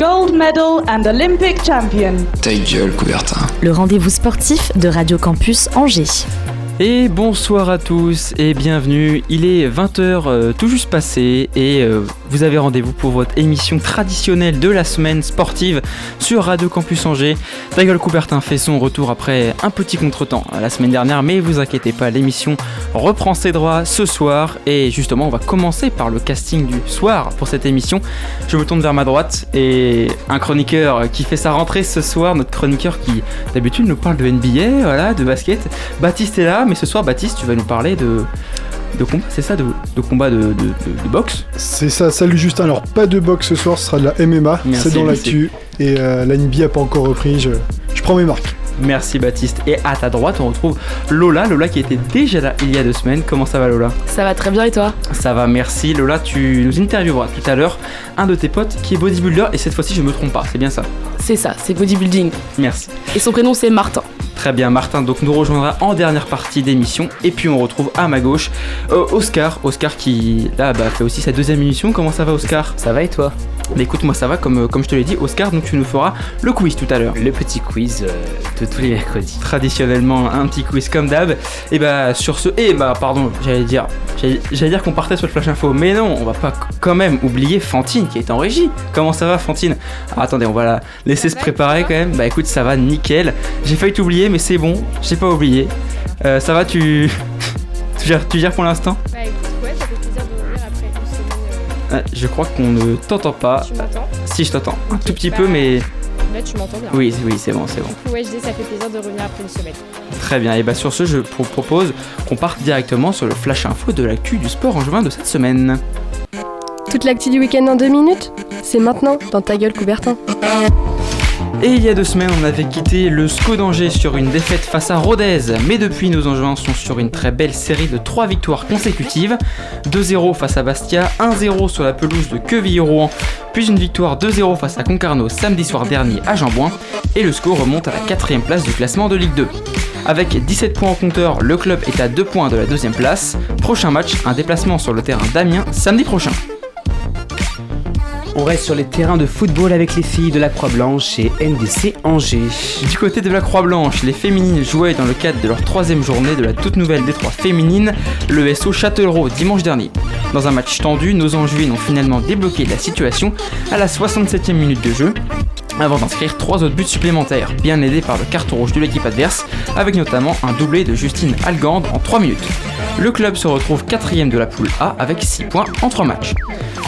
Gold medal and Olympic champion. Ta gueule, Coubertin. le rendez-vous sportif de Radio Campus Angers. Et bonsoir à tous et bienvenue. Il est 20h tout juste passé et euh, vous avez rendez-vous pour votre émission traditionnelle de la semaine sportive sur Radio Campus Angers. Gueule Coubertin fait son retour après un petit contretemps la semaine dernière, mais vous inquiétez pas, l'émission reprend ses droits ce soir et justement on va commencer par le casting du soir pour cette émission. Je me tourne vers ma droite et un chroniqueur qui fait sa rentrée ce soir, notre chroniqueur qui d'habitude nous parle de NBA, voilà, de basket. Baptiste est là, mais ce soir Baptiste tu vas nous parler de de combat, c'est ça, de, de combat de, de- de- de boxe. C'est ça, salut Justin. Alors, pas de boxe ce soir, ce sera de la MMA, c'est dans l'actu. Et euh, la NBA a pas encore repris, je, je prends mes marques. Merci Baptiste. Et à ta droite on retrouve Lola, Lola qui était déjà là il y a deux semaines. Comment ça va Lola? Ça va très bien et toi? Ça va, merci. Lola, tu nous intervieweras tout à l'heure un de tes potes qui est bodybuilder et cette fois-ci je me trompe pas, c'est bien ça? C'est ça, c'est bodybuilding. Merci. Et son prénom c'est Martin. Très bien, Martin donc nous rejoindra en dernière partie d'émission. Et puis on retrouve à ma gauche euh, Oscar. Oscar qui là bah, fait aussi sa deuxième émission. Comment ça va Oscar? Ça va et toi? Bah écoute moi ça va comme, euh, comme je te l'ai dit Oscar donc tu nous feras le quiz tout à l'heure. Le petit quiz euh, de tous les mercredis. Traditionnellement un petit quiz comme d'hab. Et bah sur ce. Et bah pardon, j'allais dire. J'allais dire qu'on partait sur le flash info. Mais non, on va pas quand même oublier Fantine qui est en régie. Comment ça va Fantine? Ah, Attendez, on va la laisser se préparer quand même. Bah écoute, ça va nickel. J'ai failli t'oublier, mais c'est bon, j'ai pas oublié. Euh, ça va, tu. tu, gères, tu gères pour l'instant? Bah écoute, ouais, ça fait plaisir de revenir après une semaine. Ah, Je crois qu'on ne t'entend pas. euh, tu m'entends? Si, je t'entends. Un tout petit bah, peu, mais. Là, tu m'entends bien. Oui, oui, c'est bon, c'est bon. Du coup, ouais, je dis, ça fait plaisir de revenir après une semaine. Très bien, et bah sur ce, je pro- propose qu'on parte directement sur le flash info de l'actu du sport en juin de cette semaine. Toute l'actu du week-end en deux minutes C'est maintenant dans ta gueule Coubertin. Et il y a deux semaines, on avait quitté le SCO d'Angers sur une défaite face à Rodez, mais depuis, nos Angevins sont sur une très belle série de trois victoires consécutives 2-0 face à Bastia, 1-0 sur la pelouse de Quevilly-Rouen, puis une victoire 2-0 face à Concarneau samedi soir dernier à Jambouin, et le SCO remonte à la quatrième place du classement de Ligue 2. Avec 17 points en compteur, le club est à 2 points de la deuxième place. Prochain match, un déplacement sur le terrain d'Amiens samedi prochain. On reste sur les terrains de football avec les filles de la Croix-Blanche et NDC Angers. Du côté de la Croix-Blanche, les féminines jouaient dans le cadre de leur troisième journée de la toute nouvelle Détroit féminine, le SO Châtellerault dimanche dernier. Dans un match tendu, nos Angevines ont finalement débloqué la situation à la 67e minute de jeu, avant d'inscrire trois autres buts supplémentaires, bien aidés par le carton rouge de l'équipe adverse, avec notamment un doublé de Justine Algande en 3 minutes. Le club se retrouve quatrième de la poule A avec 6 points en 3 matchs.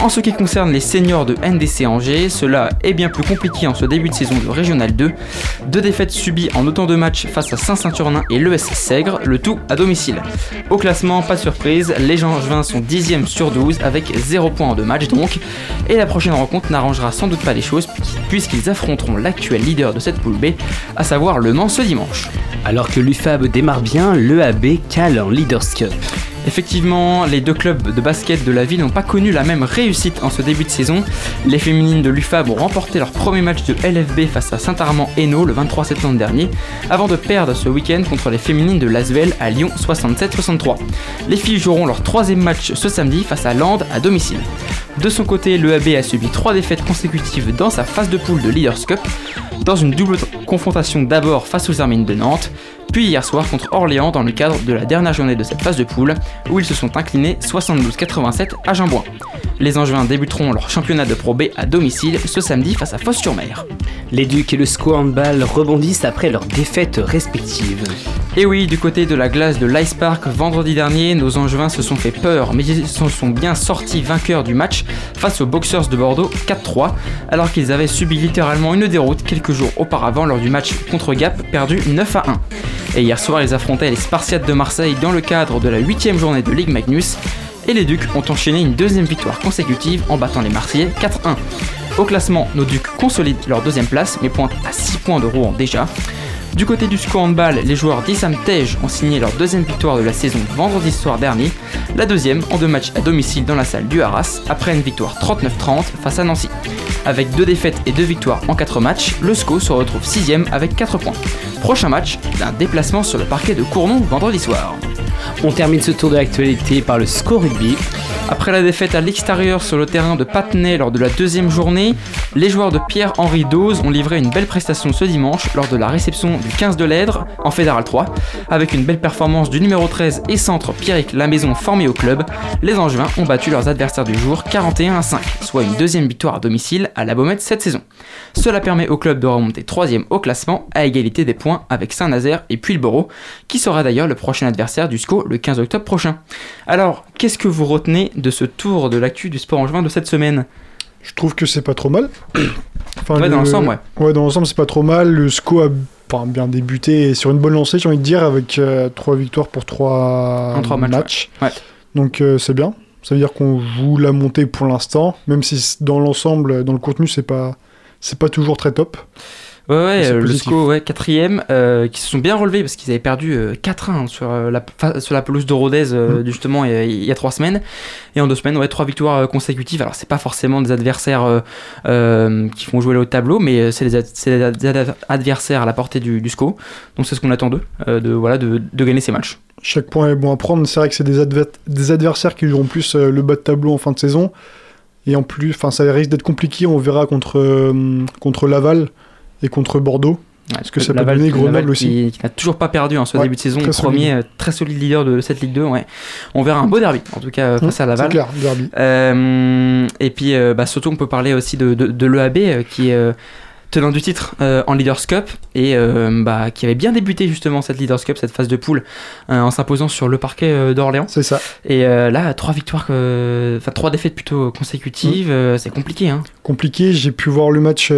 En ce qui concerne les seniors de NDC Angers, cela est bien plus compliqué en ce début de saison de Régional 2. Deux défaites subies en autant de matchs face à Saint-Saturnin et l'ES Sègre, le tout à domicile. Au classement, pas de surprise, les Angevins sont 10e sur 12 avec 0 points en deux matchs donc. Et la prochaine rencontre n'arrangera sans doute pas les choses puisqu'ils affronteront l'actuel leader de cette poule B, à savoir Le Mans ce dimanche. Alors que l'UFAB démarre bien, l'EAB cale en Leaders Cup. Effectivement, les deux clubs de basket de la ville n'ont pas connu la même réussite en ce début de saison. Les féminines de l'UFAB ont remporté leur premier match de LFB face à Saint-Armand-Hainaut le 23 septembre dernier, avant de perdre ce week-end contre les féminines de Lasvel à Lyon 67-63. Les filles joueront leur troisième match ce samedi face à Land à domicile. De son côté, l'EAB a subi trois défaites consécutives dans sa phase de poule de Leaders Cup, dans une double confrontation d'abord face aux Hermines de Nantes, puis hier soir contre Orléans dans le cadre de la dernière journée de cette phase de poule, où ils se sont inclinés 72-87 à Jambouin. Les Angevins débuteront leur championnat de Pro B à domicile ce samedi face à Fos-sur-Mer. Les Ducs et le SCO Handball rebondissent après leurs défaites respectives. Et oui, du côté de la glace de l'Ice Park, vendredi dernier, nos Angevins se sont fait peur, mais ils se sont bien sortis vainqueurs du match face aux Boxers de Bordeaux 4-3, alors qu'ils avaient subi littéralement une déroute quelques jours auparavant lors du match contre Gap perdu 9 à 1. Et hier soir, ils affrontaient les Spartiates de Marseille dans le cadre de la 8 journée de Ligue Magnus. et les Ducs ont enchaîné une deuxième victoire consécutive en battant les Marseillais 4-1. Au classement, nos Ducs consolident leur deuxième place mais pointent à 6 points de Rouen déjà. Du côté du SCO handball, les joueurs d'Issam Tej ont signé leur deuxième victoire de la saison vendredi soir dernier, la deuxième en deux matchs à domicile dans la salle du Arras, après une victoire 39-30 face à Nancy. Avec deux défaites et deux victoires en quatre matchs, le SCO se retrouve sixième avec 4 points. Prochain match, un déplacement sur le parquet de Cournon vendredi soir. On termine ce tour de l'actualité par le score rugby. Après la défaite à l'extérieur sur le terrain de Patnay lors de la deuxième journée, les joueurs de Pierre-Henri Dose ont livré une belle prestation ce dimanche lors de la réception du 15 de l'Aidre en Fédéral 3. Avec une belle performance du numéro 13 et centre Pierrick Lamaison formé au club, les Angevins ont battu leurs adversaires du jour 41 à 5, soit une deuxième victoire à domicile à la Baumette cette saison. Cela permet au club de remonter troisième au classement à égalité des points avec Saint-Nazaire et Puy-le-Borough, qui sera d'ailleurs le prochain adversaire du SCO le 15 octobre prochain. Alors, qu'est-ce que vous retenez de ce tour de l'actu du sport angevin de cette semaine? Je trouve que c'est pas trop mal. Enfin, ouais, dans l'ensemble, ouais. Ouais, dans l'ensemble, c'est pas trop mal. Le SCO a enfin, bien débuté et sur une bonne lancée, j'ai envie de dire, avec euh, trois victoires pour trois, trois matchs. matchs. Ouais. Donc euh, c'est bien. Ça veut dire qu'on joue la montée pour l'instant, même si dans l'ensemble, dans le contenu, c'est pas, c'est pas toujours très top. Ouais, ouais, euh, le SCO, ouais, quatrième, euh, qui se sont bien relevés parce qu'ils avaient perdu euh, 4-1 sur, la, sur la pelouse de Rodez, mmh. justement, il, y a trois semaines. Et en deux semaines, ouais, trois victoires consécutives. Alors, c'est pas forcément des adversaires qui font jouer le haut tableau, mais c'est des, des, adversaires à la portée du, du SCO. Donc, c'est ce qu'on attend d'eux, de, voilà, de, de, gagner ces matchs. Chaque point est bon à prendre. C'est vrai que c'est des, adver des adversaires qui joueront plus le bas de tableau en fin de saison. Et en plus, ça risque d'être compliqué. On verra contre, contre Laval et contre Bordeaux. Ouais, Parce que ça peut donner Grenoble aussi. Qui, qui n'a toujours pas perdu en hein, ce Ouais, début de saison, très premier solide. euh, très solide leader de cette Ligue 2. Ouais. On verra un beau derby, en tout cas face à Laval. C'est clair, derby. Euh, et puis euh, bah, surtout on peut parler aussi de, de, de l'EAB euh, qui est euh, tenant du titre euh, en Leaders Cup et euh, bah, qui avait bien débuté justement cette Leaders Cup, cette phase de poule euh, en s'imposant sur le parquet euh, d'Orléans. C'est ça. Et euh, là, trois victoires, euh, enfin trois défaites plutôt consécutives, euh, c'est compliqué. Hein. Compliqué. J'ai pu voir le match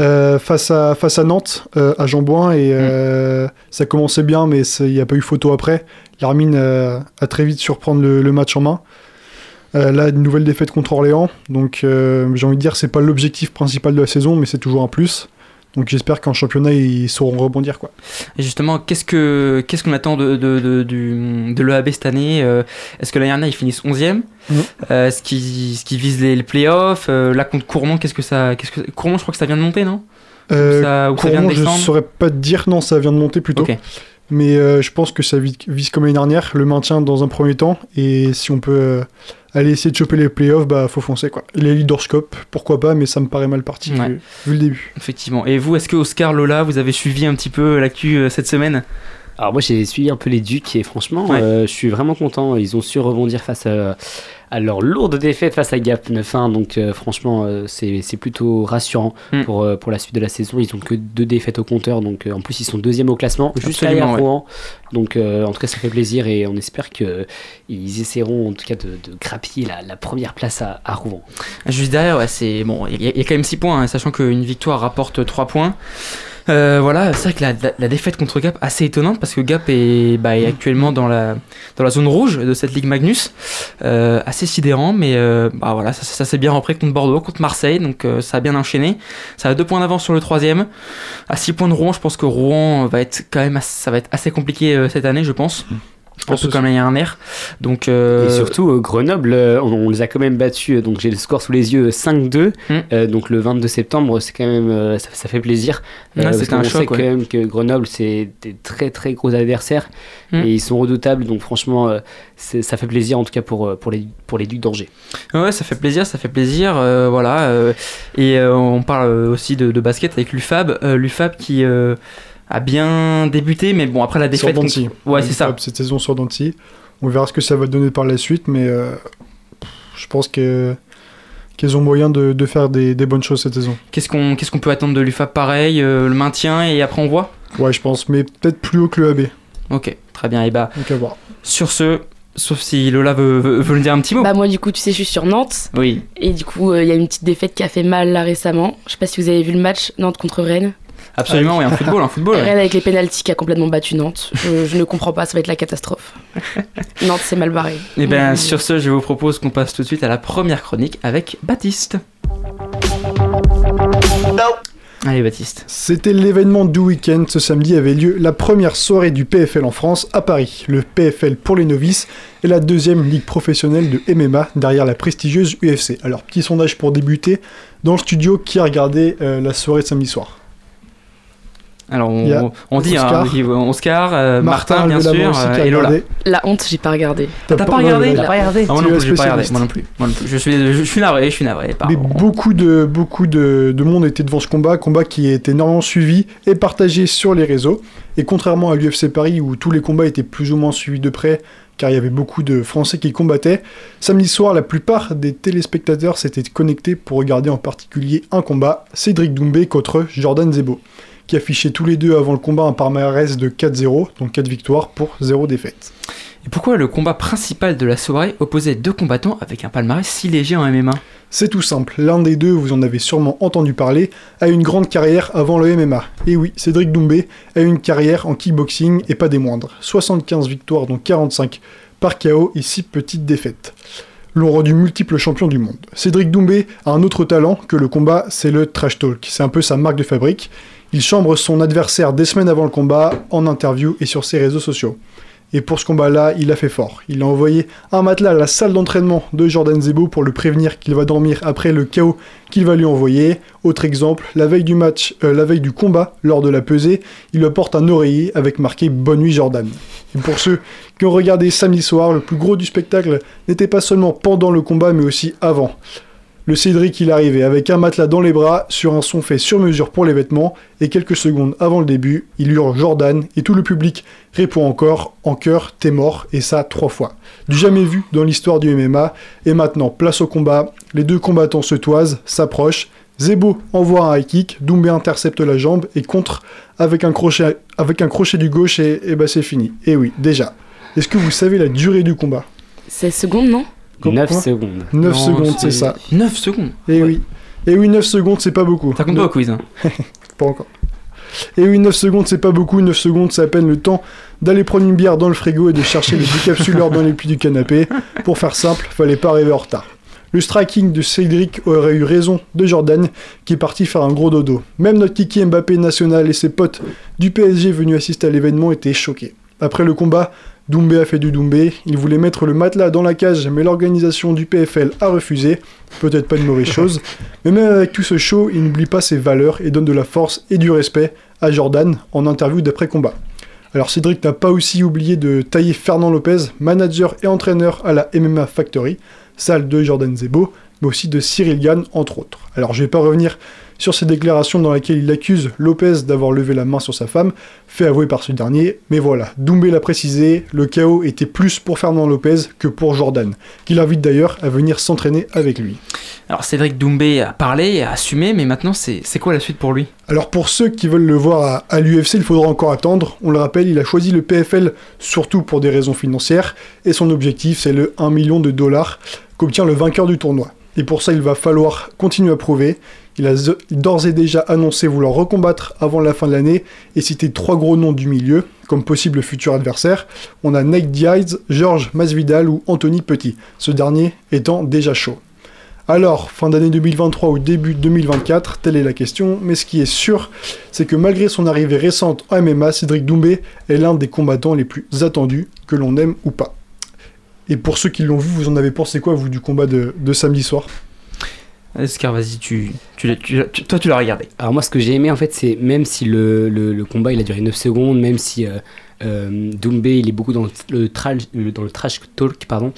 euh, face, à, face à Nantes, euh, à Jean-Bouin, et euh, ça commençait bien, mais il n'y a pas eu photo après. L'Armine a très vite surprendre le, le match en main. Là, une nouvelle défaite contre Orléans. Donc, j'ai envie de dire, c'est pas l'objectif principal de la saison, mais c'est toujours un plus. Donc, j'espère qu'en championnat, ils sauront rebondir. Quoi. Et justement, qu'est-ce que qu'est-ce qu'on attend de, de, de, l'EAB cette année Euh, Est-ce que l'année dernière ils finissent 11e Mhm. Euh, Est-ce qu'ils visent les, les playoffs Euh, Là contre Courmont, qu'est-ce que ça qu'est-ce que Courmont, je crois que ça vient de monter, non? Euh, ça, ou ça vient Courmont, de je saurais pas te dire, non, ça vient de monter plutôt. Mais euh, je pense que ça vise, comme l'année dernière, le maintien dans un premier temps. Et si on peut euh, aller essayer de choper les playoffs, bah faut foncer quoi. Les Leaders Cup, pourquoi pas, mais ça me paraît mal parti Ouais. vu, vu le début. Effectivement. Et vous, est-ce que Oscar Lola, vous avez suivi un petit peu l'actu euh, cette semaine? Alors moi j'ai suivi un peu les Ducs et franchement Ouais. euh, je suis vraiment content. Ils ont su rebondir face à, à leur lourde défaite face à Gap 9-1. Donc euh, franchement euh, c'est plutôt rassurant Mm. pour, euh, pour la suite de la saison. Ils ont que deux défaites au compteur. Donc euh, en plus ils sont deuxième au classement. Juste derrière ouais. Rouen. Donc en tout cas ça fait plaisir et on espère que ils essaieront en tout cas de, de grappiller la, la première place à, à Rouen. Juste derrière, ouais, c'est bon. Il y, a- il y a quand même 6 points, hein, sachant qu'une victoire rapporte 3 points. Euh, voilà, c'est vrai que la, défaite contre Gap assez étonnante parce que Gap est, bah, actuellement dans la, zone rouge de cette Ligue Magnus. Euh, assez sidérant, mais euh, bah, voilà, ça, s'est bien repris contre Bordeaux, contre Marseille, donc euh, ça a bien enchaîné. Ça a 2 points d'avance sur le troisième. À 6 points de Rouen, je pense que Rouen va être quand même ça va être assez compliqué cette année, je pense. Je pense que il y a un air. Donc, euh, Et surtout, euh, Grenoble, euh, on, on les a quand même battus. Donc j'ai le score sous les yeux 5-2. Mm. Euh, donc le 22 septembre, c'est quand même, ça, ça fait plaisir. Ouais, qu'on un sait choc, quand ouais. même que Grenoble, c'est des très très gros adversaires Mm. et ils sont redoutables. Donc franchement, c'est- ça fait plaisir en tout cas pour, pour, les, pour les Ducs d'Angers. Ouais, ça fait plaisir, ça fait plaisir, voilà. et on parle aussi de, de basket avec l'UFAB, l'UFAB qui a bien débuté, mais bon après la Sur défaite. Ouais, c'est ça. Cette saison sur Dancy. On verra ce que ça va donner par la suite, mais euh, je pense que qu'ils ont moyen de, de faire des, des bonnes choses cette saison. Qu'est-ce qu'on qu'est-ce qu'on peut attendre de l'UFAB pareil, euh, le maintien et après on voit? Ouais, je pense, mais peut-être plus haut que le AB. Ok, très bien. Et bah Donc à voir. sur ce, sauf si Lola veut, veut, dire un petit mot. Bah moi du coup tu sais je suis sur Nantes oui. et du coup euh, il y a une petite défaite qui a fait mal là récemment. Je sais pas si vous avez vu le match Nantes contre Rennes. Absolument, oui, en football, en football. Rennes avec les pénalties qui a complètement battu Nantes. Je, je ne comprends pas, ça va être la catastrophe. Nantes, c'est mal barré. Et bien, sur ce, je vous propose qu'on passe tout de suite à la première chronique avec Baptiste. Allez, Baptiste. C'était l'événement du week-end. Ce samedi avait lieu la première soirée du PFL en France à Paris. Le PFL pour les novices est la deuxième ligue professionnelle de MMA derrière la prestigieuse UFC. Alors, petit sondage pour débuter. Dans le studio, qui a regardé euh, la soirée de samedi soir? Alors, on, on dit Oscar. hein, qui- Oscar, euh, Martin, Martin, bien sûr, aussi, qui a euh, et Lola. regardé. La honte, j'ai pas regardé. T'as pas regardé T'as pas regardé Ah, moi non plus, j'ai pas regardé. spécialiste. Moi non plus. Moi non plus. Je suis, je suis navré, je suis navré. Mais beaucoup de, beaucoup de, de monde était devant ce combat, combat qui est énormément suivi et partagé sur les réseaux. Et contrairement à l'UFC Paris où tous les combats étaient plus ou moins suivis de près, car il y avait beaucoup de Français qui combattaient, samedi soir, la plupart des téléspectateurs s'étaient connectés pour regarder en particulier un combat, Cédric Doumbé contre Jordan Zebo, qui affichaient tous les deux avant le combat un palmarès de 4-0, donc 4 victoires pour 0 défaite. Et pourquoi le combat principal de la soirée opposait deux combattants avec un palmarès si léger en MMA C'est tout simple, l'un des deux, vous en avez sûrement entendu parler, a une grande carrière avant le MMA. Et oui, Cédric Doumbé a une carrière en kickboxing et pas des moindres. 75 victoires dont 45 par KO et 6 petites défaites. L'ont rendu multiple champion du monde. Cédric Doumbé a un autre talent que le combat, c'est le trash talk. C'est un peu sa marque de fabrique. Il chambre son adversaire des semaines avant le combat, en interview et sur ses réseaux sociaux. Et pour ce combat-là, il a fait fort. Il a envoyé un matelas à la salle d'entraînement de Jordan Zebo pour le prévenir qu'il va dormir après le chaos qu'il va lui envoyer. Autre exemple, la veille du match, euh, la veille du combat, lors de la pesée, il lui apporte un oreiller avec marqué Bonne nuit Jordan. Et pour ceux qui ont regardé samedi soir, le plus gros du spectacle n'était pas seulement pendant le combat, mais aussi avant. Le Cédric, il arrivait avec un matelas dans les bras, sur un son fait sur mesure pour les vêtements, et quelques secondes avant le début, il hurle Jordan, et tout le public répond encore, en chœur, t'es mort, et ça trois fois. Du jamais vu dans l'histoire du MMA, et maintenant, place au combat, les deux combattants se toisent, s'approchent, Zebo envoie un high kick, Doumbé intercepte la jambe, et contre avec un crochet, avec un crochet du gauche, et, et bah c'est fini. Et oui, déjà. Est-ce que vous savez la durée du combat? 16 secondes, non? 9 Quoi secondes. 9 Non, secondes, c'est ça. 9 secondes Et oui. Et oui, 9 secondes, c'est pas beaucoup. Ça compte pas au quiz. Hein. Pas encore. Et oui, 9 secondes, c'est pas beaucoup. 9 secondes, c'est à peine le temps d'aller prendre une bière dans le frigo et de chercher les décapsuleurs dans les plis du canapé. Pour faire simple, fallait pas arriver en retard. Le striking de Cédric aurait eu raison de Jordan, qui est parti faire un gros dodo. Même notre Kiki Mbappé national et ses potes du PSG venus assister à l'événement étaient choqués. Après le combat, Doumbé a fait du Doumbé, il voulait mettre le matelas dans la cage, mais l'organisation du PFL a refusé. Peut-être pas une mauvaise chose, mais même avec tout ce show, il n'oublie pas ses valeurs et donne de la force et du respect à Jordan en interview d'après-combat. Alors Cédric n'a pas aussi oublié de tailler Fernand Lopez, manager et entraîneur à la MMA Factory, salle de Jordan Zebo, mais aussi de Cyril Gann, entre autres. Alors je vais pas revenir sur ses déclarations dans lesquelles il accuse Lopez d'avoir levé la main sur sa femme, fait avouer par ce dernier, mais voilà, Doumbé l'a précisé, le chaos était plus pour Fernand Lopez que pour Jordan, qu'il invite d'ailleurs à venir s'entraîner avec lui. Alors Cédric Doumbé a parlé, a assumé, mais maintenant c'est quoi la suite pour lui? Alors pour ceux qui veulent le voir à, à l'UFC, il faudra encore attendre. On le rappelle, il a choisi le PFL surtout pour des raisons financières, et son objectif c'est le 1 million de dollars qu'obtient le vainqueur du tournoi. Et pour ça, il va falloir continuer à prouver. Il a d'ores et déjà annoncé vouloir recombattre avant la fin de l'année et cité trois gros noms du milieu comme possible futur adversaire. On a Nate Diaz, Georges Masvidal ou Anthony Petit, ce dernier étant déjà chaud. Alors, fin d'année 2023 ou début 2024, telle est la question, mais ce qui est sûr, c'est que malgré son arrivée récente en MMA, Cédric Doumbé est l'un des combattants les plus attendus, que l'on aime ou pas. Et pour ceux qui l'ont vu, vous en avez pensé quoi, vous, du combat de, de samedi soir? Oscar, vas-y, tu, tu, tu tu- toi tu l'as regardé. Alors moi ce que j'ai aimé en fait c'est même si le, le, le combat il a duré 9 secondes, même si euh, euh, Doumbé il est beaucoup dans le, trash, le- dans le trash talk, pardon,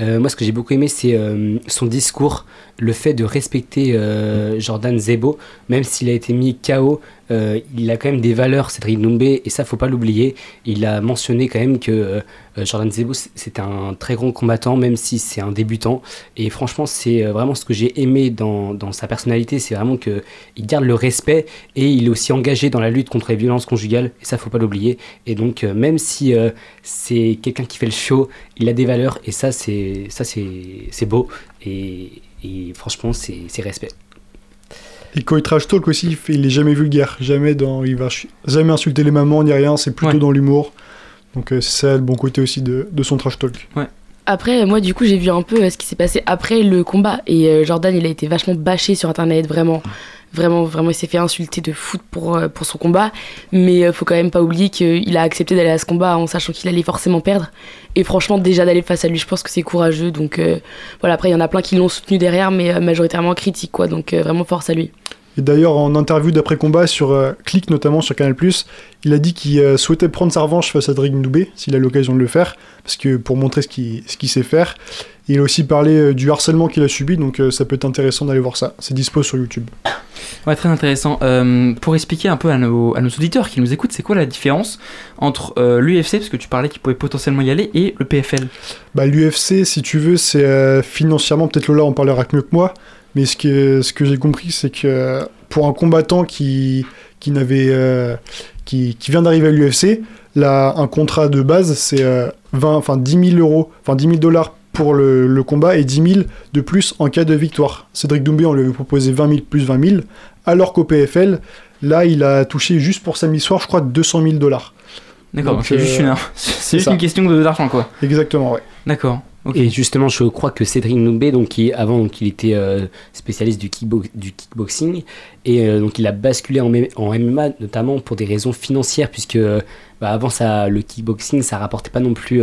euh, moi ce que j'ai beaucoup aimé c'est euh, son discours, le fait de respecter euh, Jordan Zebo, même s'il a été mis KO, euh, il a quand même des valeurs Cédric Doumbé et ça faut pas l'oublier, il a mentionné quand même que euh, Jordan Zebo c'est- un très grand combattant même si c'est un débutant. Et franchement c'est vraiment ce que j'ai aimé dans, sa personnalité, c'est vraiment que il garde le respect et il est aussi engagé dans la lutte contre les violences conjugales. Et ça faut pas l'oublier. Et donc même si c'est quelqu'un qui fait le show il a des valeurs. Et ça c'est ça c'est beau. Et, et franchement c'est c'est respect Et quand il trash talk aussi, il, fait- il est jamais vulgaire. Jamais dans, il va jamais insulter les mamans ni rien. C'est plutôt Ouais. dans l'humour. Donc euh, c'est ça le bon côté aussi de, de son trash talk. Après, moi, du coup, j'ai vu un peu euh, ce qui s'est passé après le combat. Et euh, Jordan, il a été vachement bâché sur Internet, vraiment. Vraiment, vraiment, il s'est fait insulter de foot pour, euh, pour son combat. Mais euh, faut quand même pas oublier qu'il a accepté d'aller à ce combat en sachant qu'il allait forcément perdre. Et franchement, déjà d'aller face à lui, je pense que c'est courageux. Donc euh, voilà, après, il y en a plein qui l'ont soutenu derrière, mais majoritairement critique, quoi. Donc vraiment, force à lui. Et d'ailleurs, en interview d'après-combat sur euh, Click, notamment sur Canal+, il a dit qu'il euh, souhaitait prendre sa revanche face à Drake Ndoubé, s'il a l'occasion de le faire, parce que pour montrer ce qu'il ce qu'il sait faire. Il a aussi parlé euh, du harcèlement qu'il a subi, donc ça peut être intéressant d'aller voir ça. C'est dispo sur YouTube. Ouais, très intéressant. Euh, pour expliquer un peu à nos, à nos auditeurs qui nous écoutent, c'est quoi la différence entre euh, l'UFC, parce que tu parlais qu'il pouvait potentiellement y aller, et le PFL Bah, L'UFC, si tu veux, c'est euh, financièrement, peut-être Lola en parlera mieux que moi, mais ce que, ce que j'ai compris, c'est que pour un combattant qui, qui, n'avait, euh, qui, qui vient d'arriver à l'UFC, là, un contrat de base, c'est euh, 20, enfin 10 000 euros, enfin 10 000 dollars pour le, le combat et 10 000 de plus en cas de victoire. Cédric Doumbé, on lui avait proposé 20 000 plus 20 000, alors qu'au PFL, là, il a touché juste pour samedi soir, je crois, 200 000 dollars. D'accord, donc c'est juste, euh, une, c'est juste une question de- d'argent, quoi. Exactement, ouais. D'accord. Et justement, je crois que Cédric Noumbé, donc avant, donc, il était euh, spécialiste du, kickbo- du kickboxing et euh, donc il a basculé en, en MMA notamment pour des raisons financières puisque euh, bah, avant ça, le kickboxing, ça rapportait pas non plus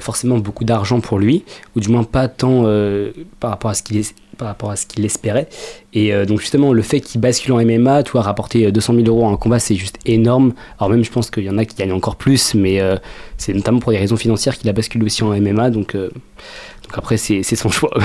forcément beaucoup d'argent pour lui ou du moins pas tant par rapport à ce qu'il es- par rapport à ce qu'il espérait. Et euh, donc justement, le fait qu'il bascule en MMA, tu vois, rapporter euh, 200 000 euros à un combat, c'est juste énorme. Alors même, je pense qu'il y en a qui gagnent encore plus, mais euh, c'est notamment pour des raisons financières qu'il a basculé aussi en MMA. Donc, euh, après, c'est son choix.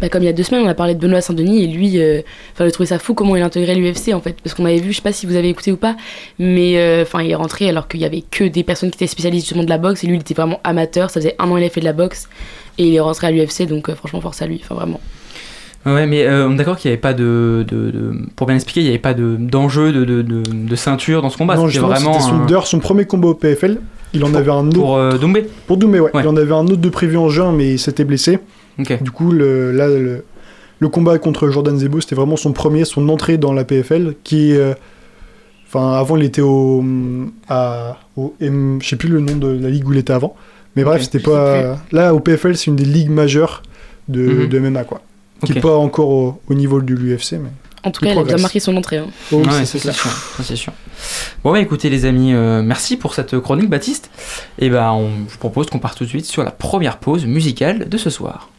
Bah, comme il y a deux semaines, on a parlé de Benoît Saint-Denis et lui, euh, enfin, j'ai trouvé ça fou comment il intégrait l'UFC en fait, parce qu'on avait vu, je sais pas si vous avez écouté ou pas, mais euh, enfin, il est rentré alors qu'il y avait que des personnes qui étaient spécialistes justement de la boxe et lui, il était vraiment amateur. Ça faisait un an qu'il a fait de la boxe et il est rentré à l'UFC, donc euh, franchement, force à lui. Enfin, vraiment. Ouais, mais euh, on est d'accord qu'il n'y avait pas de, de, de- Pour bien expliquer, il n'y avait pas de- d'enjeu de, de, de, de ceinture dans ce combat. non, justement, vraiment. c'était son, un- son premier combat au PFL. Il en avait un autre. Pour euh, Doumbé Pour Doumé, ouais. Ouais. Il en avait un autre de prévu en juin, mais il s'était blessé. Ok. Du coup, le, là, le, le combat contre Jordan Zebo, c'était vraiment son premier, son entrée dans la PFL, qui, euh, enfin, avant, il était au, à, au M- je sais plus le nom de la ligue où il était avant, mais bref, c'était pas, là, au PFL, c'est une des ligues majeures de, Mhm. de MMA, quoi, qui Ok. est pas encore au, au niveau de l'UFC, mais. En tout cas, il a bien marqué son entrée. hein. Oh, Ouais, c'est sûr, ça, c'est sûr. Bon bah écoutez les amis, euh, merci pour cette chronique Baptiste. Et bah on, je vous propose qu'on parte tout de suite sur la première pause musicale de ce soir.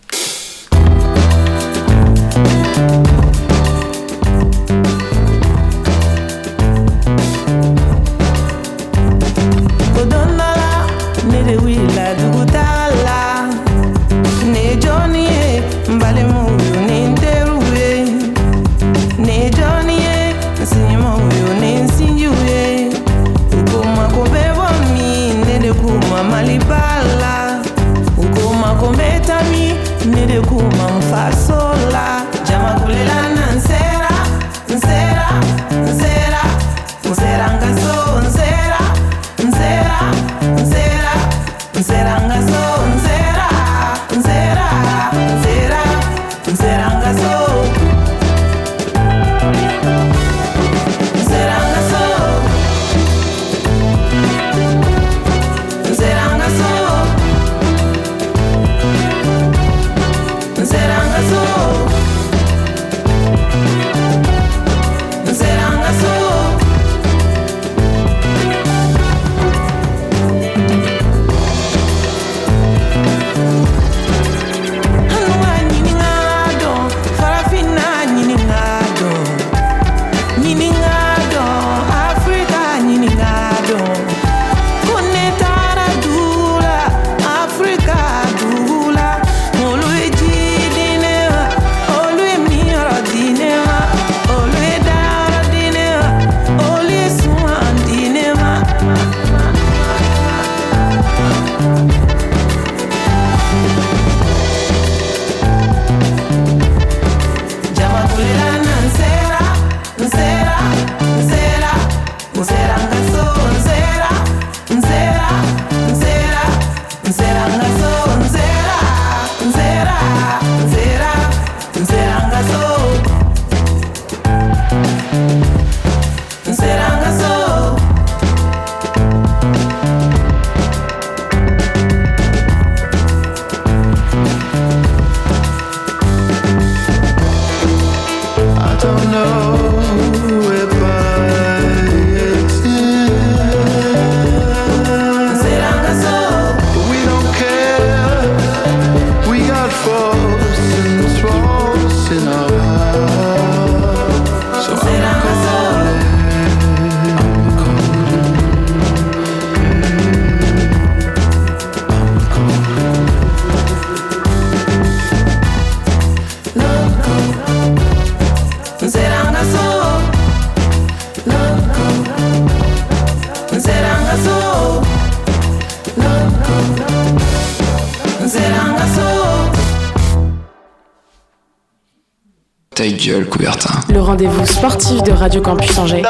Ta gueule, Coubertin. Le rendez-vous sportif de Radio Campus Angers.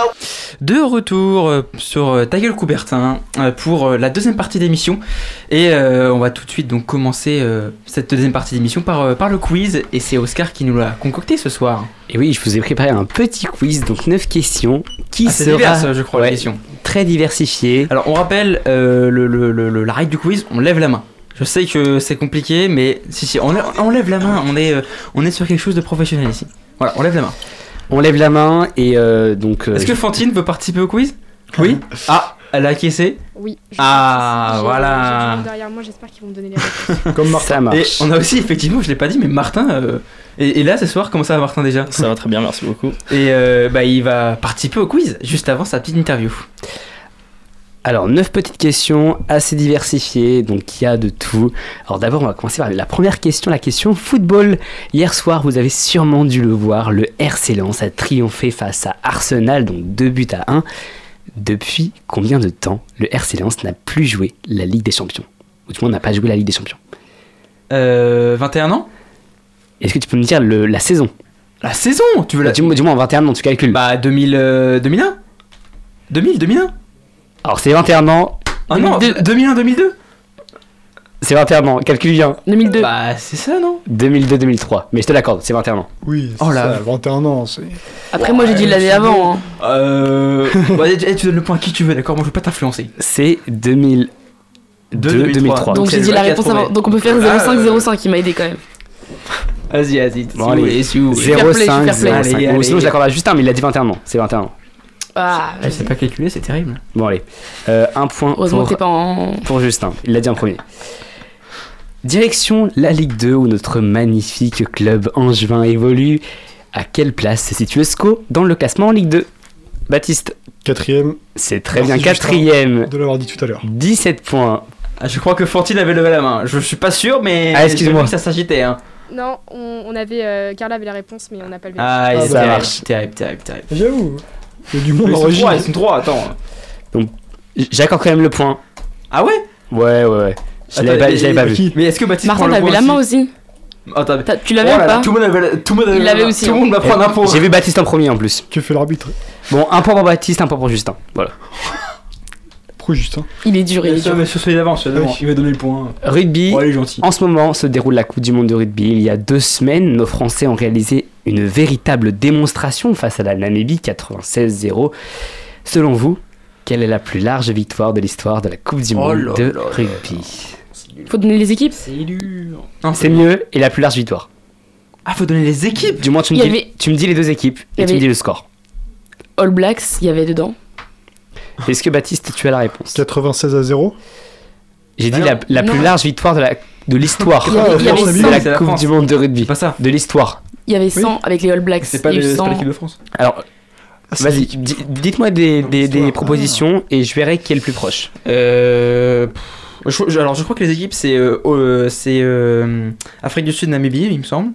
De retour euh, sur euh, Ta gueule Coubertin euh, pour la deuxième partie d'émission. Et euh, on va tout de suite donc commencer euh, cette deuxième partie d'émission par, euh, par le quiz. Et c'est Oscar qui nous l'a concocté ce soir. Et oui, je vous ai préparé un petit quiz, donc 9 questions, qui Ah, sera divers, je crois, ouais, question. très diversifié. Alors on rappelle euh, le, le- le- le- la règle du quiz, on lève la main. Je sais que c'est compliqué, mais si, si, on, lève- on lève la main, on est, on est sur quelque chose de professionnel ici. Voilà, on lève la main. On lève la main et euh, donc. euh, Est-ce que Fantine veut participer au quiz? Oui? Ah, elle a acquiescé? Oui. je- Ah, voilà. j'ai du monde derrière moi, j'espère qu'ils vont me donner les réponses. Comme Martin. Ça Et on a aussi, effectivement, je l'ai pas dit, mais Martin euh, est, est là ce soir. Comment ça va, Martin, déjà? Ça va très bien, merci beaucoup. Et euh, bah, il va participer au quiz juste avant sa petite interview. Alors, 9 petites questions assez diversifiées, donc il y a de tout. Alors d'abord, on va commencer par la première question, la question football. Hier soir, vous avez sûrement dû le voir, le RC Lens a triomphé face à Arsenal, donc 2 buts à 1. Depuis combien de temps le RC Lens n'a plus joué la Ligue des Champions? Ou du moins n'a pas joué la Ligue des Champions? Euh, 21 ans? Est-ce que tu peux me dire le- la saison? La saison? Tu veux la. du, du moins en 21 ans, tu calcules. Bah, 2000, euh, 2001 2000, 2001 Alors c'est 21 ans, Ah non, 2001, 2002 c'est 21 ans, calcule bien. 2002. Bah, c'est ça, non? 2002-2003, mais je te l'accorde, c'est 21 ans. Oui, Oh oh là. là. 21 ans, c'est. Après, moi, j'ai dit l'année avant. hein. Euh. eh, tu donnes le point à qui tu veux, d'accord? Moi, je veux pas t'influencer. C'est 2002, 2003. 2003. Donc, c'est j'ai dit la réponse avant. Donc, on peut faire Ah, 05-05, il m'a aidé quand même. Vas-y, vas-y. Bon, si vous allez. voulez, si vous voulez. Fair play, 05, fair play. 05. Allez, Ou allez. sinon je l'accorde à Justin, mais il a dit 21 ans. C'est 21 ans. Ah, Je sais pas calculer, c'est terrible. Bon, allez. Euh, un point pour, t'es pas en. pour Justin. Il l'a dit en premier. Direction la Ligue 2 où notre magnifique club angevin évolue. À quelle place se situe SCO dans le classement en Ligue 2 Baptiste, Quatrième, c'est très Merci, bien. Quatrième, de l'avoir dit tout à l'heure. 17 points. Ah, je crois que Fantine avait levé la main. Je suis pas sûr, mais. Ah, excuse-moi. ça s'agitait, hein. Non, on, on avait. euh, Carla avait la réponse, mais on n'a pas le vérifié. Ah, Ah, terrible, marche. terrible, terrible, terrible. J'avoue, il y a du monde Ils en sont régie. trois, ils sont trois, attends. J'accorde quand même le point. Ah ouais? Ouais, ouais, ouais. Je l'avais pas, mais- je l'avais pas mais vu. Mais est-ce que Baptiste Martin, prend le t'avais point la main aussi? Attends, T'as- Tu l'avais oh ou pas? tout le monde avait, tout le monde avait Il la l'avait main. aussi, Tout le hein. monde va prendre un point. J'ai vu Baptiste en premier en plus. Que fait l'arbitre Bon, un point pour Baptiste, un point pour Justin. Voilà. Justin. Il est dur, il est dur. Mais sur celui d'avant, celui d'avant. Oui. Il va donner le point. Rugby, Oh, il est gentil. En ce moment se déroule la Coupe du Monde de rugby. Il y a deux semaines, nos Français ont réalisé une véritable démonstration face à la Namibie 96-0. Selon vous, quelle est la plus large victoire de l'histoire de la Coupe du Oh Monde là de rugby? Faut donner les équipes C'est dur. C'est mieux et la plus large victoire. Ah, faut donner les équipes. Du moins, tu me, dis, avait- tu me dis les deux équipes et tu me dis le score. All Blacks, il y avait dedans. Est-ce que Baptiste, tu as la réponse 96 à 0. J'ai dit Ah la, plus large victoire de la de l'histoire de la c'est la Coupe du Monde de rugby. Pas ça. De l'histoire. Il y avait 100 avec les All Blacks. C'est pas Il y a eu les- c'est pas 100. l'équipe de France. Alors, vas-y, di- dites-moi des, des- des propositions et je verrai qui est le plus proche. Euh. alors, je crois que les équipes, c'est euh, euh, c'est Afrique du Sud, Namibie, il me semble.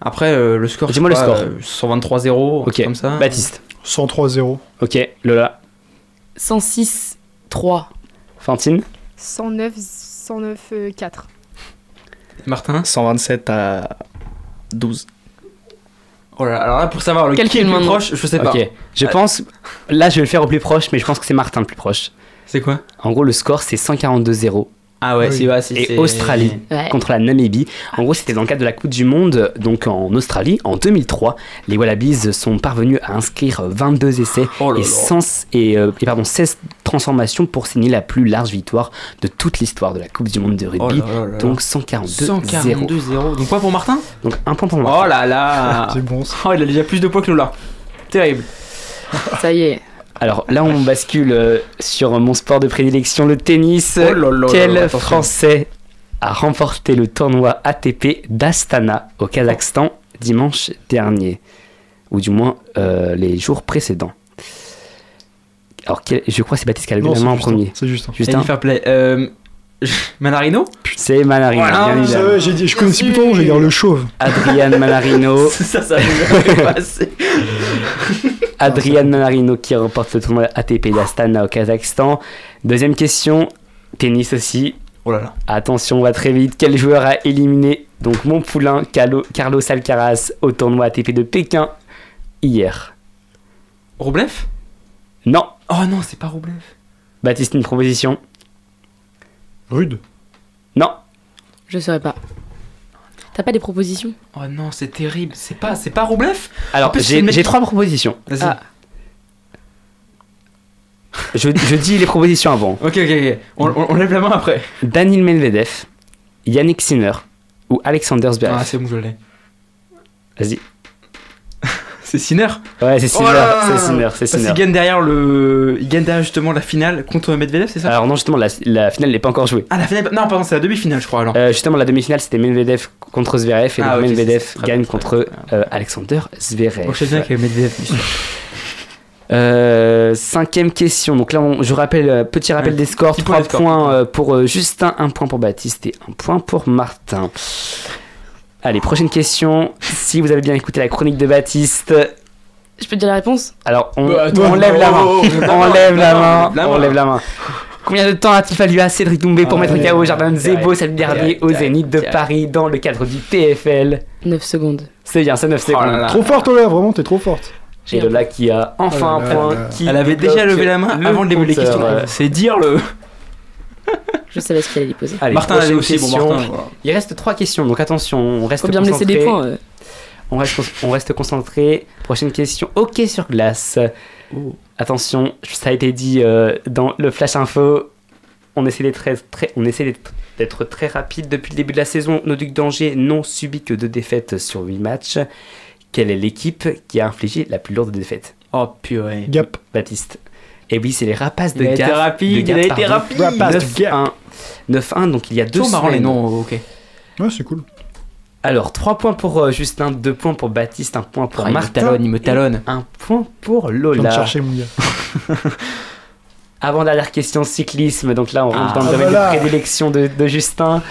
Après, euh, le score. Dis-moi le score. euh, 123-0, un Ok, truc comme ça. Baptiste. 103 0. Ok, Lola. 106, 3. Fantine 109, 109, euh, 4. Martin 127 à 12. Oh là là, alors là, pour savoir le Calcul qui est le plus proche, je sais pas. Ok, je Ah. pense. Là, je vais le faire au plus proche, mais je pense que c'est Martin le plus proche. C'est quoi? En gros, le score, c'est 142-0. Ah ouais, Oui. si, ouais, si, Et c'est- Australie Ouais. contre la Namibie. En gros, c'était dans le cadre de la Coupe du Monde, donc en Australie, en 2003. Les Wallabies sont parvenus à inscrire 22 essais Oh là et, là. 100 et, euh, et pardon, 16 transformations pour signer la plus large victoire de toute l'histoire de la Coupe du Monde de Oh rugby. là là là là. donc 142-0. 142-0. Donc quoi pour Martin Donc un point pour moi. Oh là là C'est bon. ça. Oh, il a déjà plus de points que Lola. Terrible. Ça y est. Alors là, on bascule euh, sur mon sport de prédilection, le tennis. Oh là là Quel là. Français a remporté le tournoi ATP d'Astana au Kazakhstan dimanche dernier? Ou du moins euh, les jours précédents. Alors, quel- je crois que c'est Baptiste main en Justin. premier. C'est Justin. Fair play. Euh, Manarino c'est Manarino. Voilà, bien Je évidemment. savais, j'ai dit, je connaissais plus ton nom, j'ai dire le chauve. Adrian Manarino. Ça, ça passé. Adrian Manarino qui remporte le tournoi ATP d'Astana au Kazakhstan. Deuxième question, tennis aussi. Oh là là. Attention, on va très vite. Quel joueur a éliminé donc mon poulain Carlo- Carlos Alcaraz au tournoi ATP de Pékin hier? Roblev Non. Oh non, c'est pas Roblev. Baptiste, une proposition Rude. Non. Je saurais pas. T'as pas des propositions? Oh non, c'est terrible. C'est pas, c'est pas Roblev Alors, j'ai mec trois propositions. Vas-y. Ah. Je, je dis les propositions avant. Ok, ok, ok. On, on- on lève la main après. Daniil Medvedev, Yannick Sinner ou Alexander Zverev. Ah, c'est bon, je l'ai. Vas-y. C'est Sinner Ouais, c'est Oh Sinner, là c'est Sinner, c'est Parce qu'il Sinner. gagne derrière le. Il gagne derrière justement la finale contre Medvedev, c'est ça? Alors non, justement, la, la finale n'est pas encore jouée. Ah, la finale. Non, pardon, c'est la demi-finale, je crois alors. Euh, justement, la demi-finale, c'était Medvedev contre Zverev et Ah, donc Medvedev c'est- c'est très gagne bien, contre euh, Alexander Zverev. Je sais bien que Medvedev. bien sûr. Euh, cinquième question. Donc là, on- je rappelle, euh, petit rappel Ouais. des scores. Petit point 3 des scores. points euh, pour Justin, 1 point pour Baptiste et 1 point pour Martin. Allez, prochaine question. Si vous avez bien écouté la chronique de Baptiste, Je peux te dire la réponse? Alors on, Bah, attends, on lève la main. oh, oh, oh, on lève la main. la On lève la main. Combien de temps a-t-il fallu à Cédric Doumbé pour Ah, mettre ouais, KO Jardin ouais, Zebo samedi dernier au Zénith de. Paris dans le cadre du PFL 9 secondes. C'est bien, c'est 9 Oh là secondes. là. Trop forte, Ola, vraiment, t'es trop forte. Et Lola qui a enfin Oh là un point. Qui Elle avait déjà levé la main le avant de les compteur. questions. C'est dire le. Je savais ce qu'il allait y poser. Allez, Martin avait aussi, bon. Martin. voilà. Il reste trois questions, donc attention, on reste Faut bien me laisser des concentré. points. euh. On reste, on reste concentré. Prochaine question. Ok sur glace. Attention, ça a été dit euh, dans le flash info. On essaie d'être très, très- on essaie d'être- d'être très rapide depuis le début de la saison. Nos Ducs d'Angers n'ont subi que deux défaites sur huit matchs. Quelle est l'équipe qui a infligé la plus lourde défaite? Oh purée. Gap. Baptiste. Et oui, c'est les Rapaces de Il a été Gap. rapide, de il Gap, Gap. 9-1. 9-1, donc il y a deux marrant les semaines. noms, ok. Ouais, c'est cool. Alors, 3 points pour euh, Justin, 2 points pour Baptiste, 1 point pour Ah, il me Martin. talonne, il me talonne. 1 point pour Je viens de Lola. chercher, mon gars. Avant dernière question cyclisme, donc là on rentre Ah, dans le domaine voilà. de prédilection de, de Justin.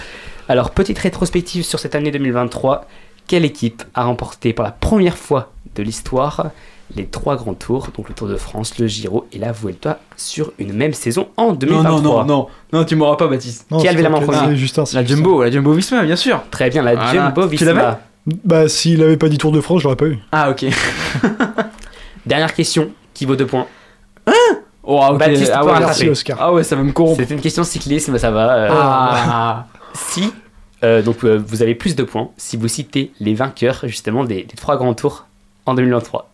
Alors, petite rétrospective sur cette année 2023. Quelle équipe a remporté pour la première fois de l'histoire les trois grands tours, donc le Tour de France, le Giro et la Vuelta, sur une même saison en Non, 2023 non, non, non. Non, tu m'auras pas, Baptiste. Non, Qui a levé la main en premier? Justin, La Justin. Jumbo, la Jumbo Visma, bien sûr. Très bien, la Voilà. Jumbo Tu l'avais? Visma. Bah, s'il avait pas dit Tour de France, j'aurais pas eu. Ah, ok. Dernière question, qui vaut 2 points? Oh, ok. Baptiste ah, ouais. Merci, Oscar. ah ouais, ça va me corrompre. C'est une question cyclisme, ça va. euh, Ah. Si, euh, donc euh, vous avez plus de points si vous citez les vainqueurs justement des, des trois grands tours en 2023.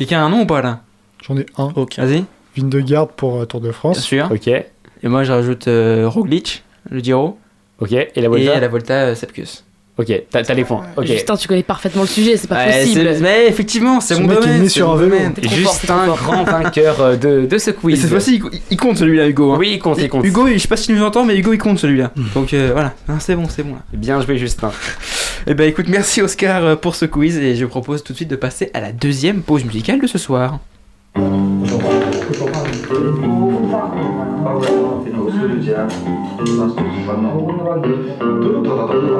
Quelqu'un a un nom ou pas là J'en ai un. Vas-y. Vindegarde pour euh, Tour de Bien France. sûr. Ok, Et moi, je rajoute euh, Roglic, le Giro. ok. Et la Et Volta à la Volta, euh, Sepkus. Ok, t'as les points. Ok. Justin, tu connais parfaitement le sujet, c'est pas Ouais, possible. Mais effectivement, c'est Ce mon domaine. sur mon un vélo. Justin, grand vainqueur euh, de, de ce Et quiz. cette fois-ci, il co- il compte celui-là, Hugo. hein. Oui, il compte, il compte. Hugo, je sais pas si tu nous entends, mais Hugo, il compte celui-là. Donc euh, voilà, Ah, c'est bon, c'est bon là. Bien joué, Justin. Et ben écoute, merci Oscar euh, pour ce quiz et je propose tout de suite de passer à la deuxième pause musicale de ce soir. друзья. У нас тут по одному воды. Тут кто-то тут.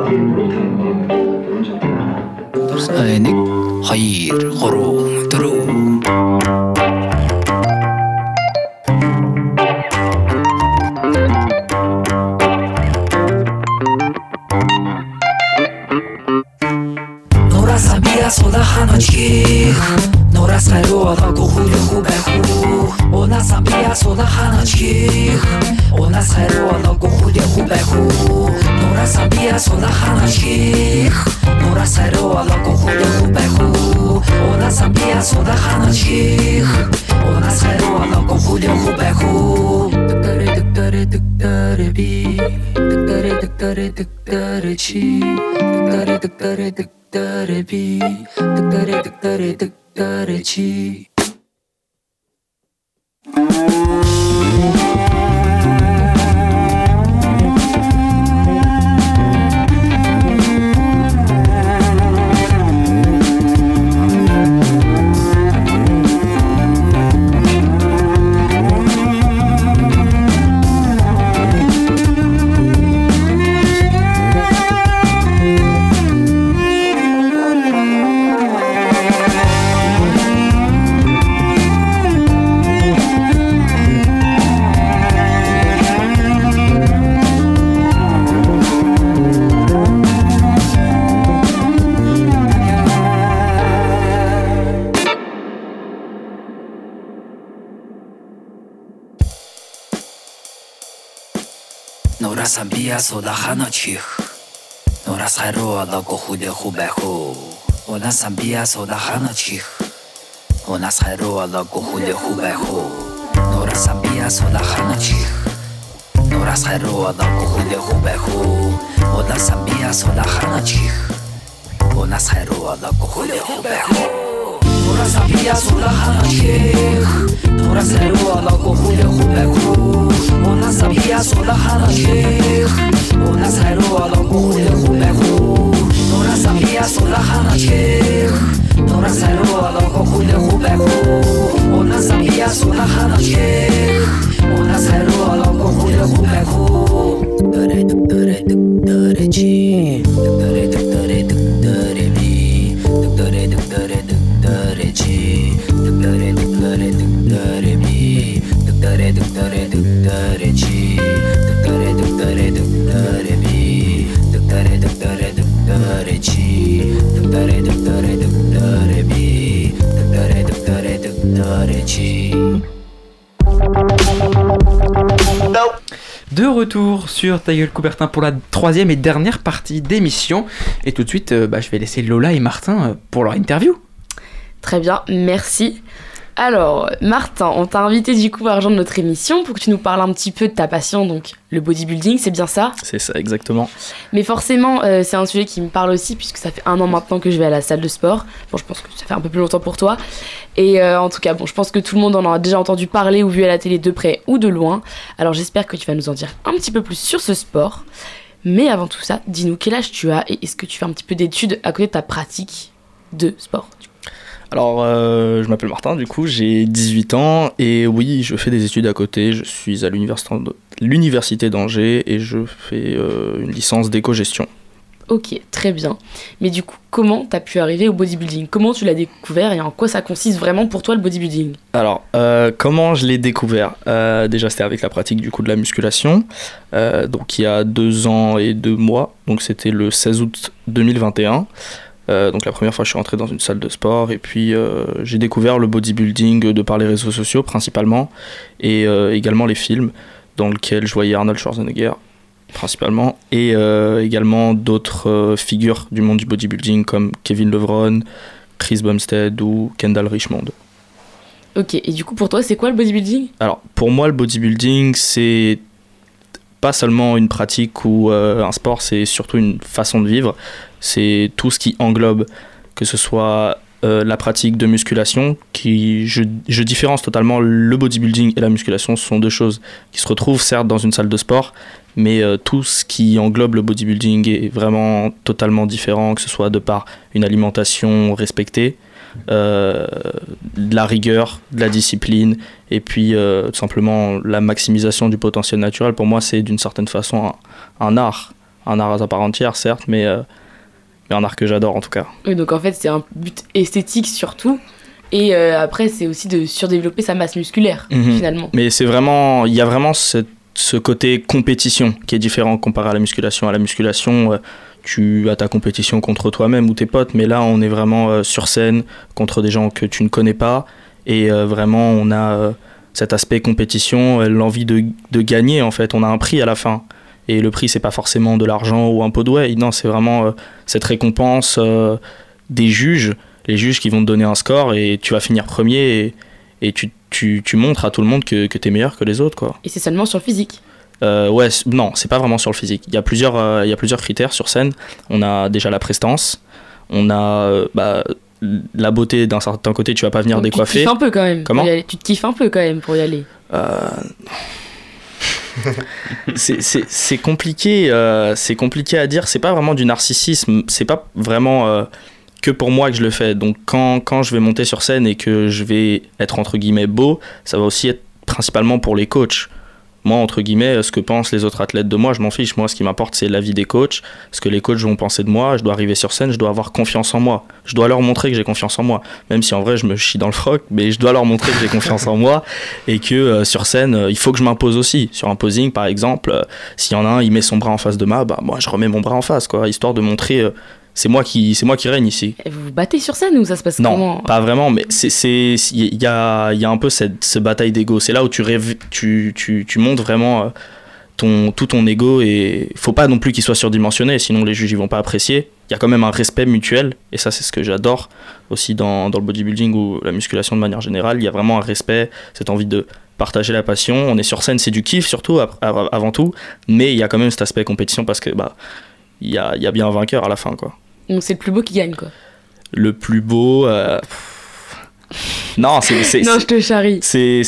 Сыник, хайр, хорум, друг. Oraz zabija sola hanoćkih Nora smeru alaku hulju hubehu Ona zabija sola hanoćkih Ona smeru alaku hulju hubehu Nora zabija sola hanoćkih Nora smeru alaku hulju hubehu Ona zabija sola hanoćkih Ona smeru alaku hulju hubehu Dıkları dıkları dıkları bi Dıkları dıkları dıkları çi Dıkları dıkları dıkları 득달래비 득달에 득달에 득달래지 хубеху Унасамбия сода ханачих Унасхайро алаго худе хубеху Нурасамбия сода ханачих Нурасхайро алаго худе хубеху Унасамбия сода ханачих Унасхайро алаго худе хубеху Nora sabia sola hanachik Nora zero ala غزعبية صورها نشيخ نورا زلو على قبول خوبكو ونزعبية صورها نشيخ ونزعلو على قبول خوبكو retour sur Ta gueule Coubertin pour la troisième et dernière partie d'émission. Et tout de suite, euh, bah, je vais laisser Lola et Martin euh, pour leur interview. Très bien, merci. Alors, Martin, on t'a invité du coup à rejoindre notre émission pour que tu nous parles un petit peu de ta passion, donc le bodybuilding, c'est bien ça? C'est ça, exactement. Mais forcément, euh, c'est un sujet qui me parle aussi puisque ça fait un an maintenant que je vais à la salle de sport. Bon, je pense que ça fait un peu plus longtemps pour toi. Et euh, en tout cas, bon, je pense que tout le monde en a déjà entendu parler ou vu à la télé de près ou de loin. Alors j'espère que tu vas nous en dire un petit peu plus sur ce sport. Mais avant tout ça, dis-nous quel âge tu as et est-ce que tu fais un petit peu d'études à côté de ta pratique de sport Alors, euh, je m'appelle Martin, du coup, j'ai 18 ans et oui, je fais des études à côté. Je suis à l'université d'Angers et je fais euh, une licence d'éco-gestion. Ok, très bien. Mais du coup, comment t'as pu arriver au bodybuilding? Comment tu l'as découvert et en quoi ça consiste vraiment pour toi le bodybuilding? Alors, euh, comment je l'ai découvert? Euh, Déjà, c'était avec la pratique du coup de la musculation. Euh, donc, il y a deux ans et deux mois. Donc, c'était le 16 août 2021. Euh, donc, la première fois, je suis rentré dans une salle de sport et puis euh, j'ai découvert le bodybuilding de par les réseaux sociaux principalement et euh, également les films dans lesquels je voyais Arnold Schwarzenegger principalement et également d'autres figures du monde du bodybuilding comme Kevin Levron, Chris Bumstead ou Kendall Richmond. Ok, et du coup pour toi c'est quoi le bodybuilding? Alors, pour moi, le bodybuilding, c'est pas seulement une pratique ou euh, un sport, c'est surtout une façon de vivre. C'est tout ce qui englobe, que ce soit euh, la pratique de musculation, qui je, je différence totalement le bodybuilding et la musculation, ce sont deux choses qui se retrouvent certes dans une salle de sport, mais euh, tout ce qui englobe le bodybuilding est vraiment totalement différent, que ce soit de par une alimentation respectée, de la rigueur, de la discipline, et puis euh, tout simplement la maximisation du potentiel naturel. Pour moi, c'est d'une certaine façon un, un art, un art à part entière, certes, mais, euh, mais un art que j'adore en tout cas. Oui, donc en fait c'est un but esthétique surtout. Et euh, après c'est aussi de surdévelopper sa masse musculaire Mhm. finalement. Mais c'est vraiment, il y a vraiment ce, ce côté compétition qui est différent comparé à la musculation. À la musculation, euh, tu as ta compétition contre toi-même ou tes potes, mais là on est vraiment euh, sur scène contre des gens que tu ne connais pas et euh, vraiment on a euh, cet aspect compétition, euh, l'envie de, de gagner en fait. On a un prix à la fin. Et le prix, c'est pas forcément de l'argent ou un pot de whey. Non, c'est vraiment cette récompense des juges, les juges qui vont te donner un score et tu vas finir premier et, et tu, tu, tu montres à tout le monde que, que tu es meilleur que les autres. Quoi. Et c'est seulement sur le physique. Euh, ouais, non, c'est pas vraiment sur le physique. Il y, a plusieurs, euh, il y a plusieurs critères sur scène. On a déjà la prestance, on a euh, bah, la beauté d'un certain côté, tu vas pas venir Donc, décoiffer. Tu te kiffes un peu quand même. Comment pour y aller. Tu te kiffes un peu quand même pour y aller. Euh, c'est compliqué, euh, c'est compliqué à dire. C'est pas vraiment du narcissisme. C'est pas vraiment euh, que pour moi que je le fais. Donc quand, quand je vais monter sur scène et que je vais être entre guillemets beau, ça va aussi être principalement pour les coachs. Moi, entre guillemets, ce que pensent les autres athlètes de moi, je m'en fiche. Moi, ce qui m'importe, c'est l'avis des coachs. Ce que les coachs vont penser de moi. Je dois arriver sur scène, je dois avoir confiance en moi. Je dois leur montrer que j'ai confiance en moi. Même si en vrai, je me chie dans le froc, mais je dois leur montrer que j'ai confiance en moi et que euh, sur scène, euh, il faut que je m'impose aussi. Sur un posing, par exemple, euh, s'il y en a un, il met son bras en face de moi, bah moi, je remets mon bras en face, quoi, histoire de montrer. C'est moi qui, c'est moi qui règne ici. Et vous vous battez sur scène ou ça se passe Non, comment pas vraiment, mais c'est, c'est, il y a, il y a un peu cette, cette bataille d'ego. C'est là où tu rêves, tu, tu, tu montes vraiment euh, ton, tout ton ego et faut pas non plus qu'il soit surdimensionné, sinon les juges ils vont pas apprécier. Il y a quand même un respect mutuel et ça c'est ce que j'adore aussi dans, dans le bodybuilding ou la musculation de manière générale. Il y a vraiment un respect, cette envie de partager la passion. On est sur scène, c'est du kiff surtout avant tout, mais il y a quand même cet aspect compétition parce que bah il y a, y a bien un vainqueur à la fin quoi. Donc c'est le plus beau qui gagne quoi. Le plus beau. euh, Non, c'est Non, je te charrie. c'est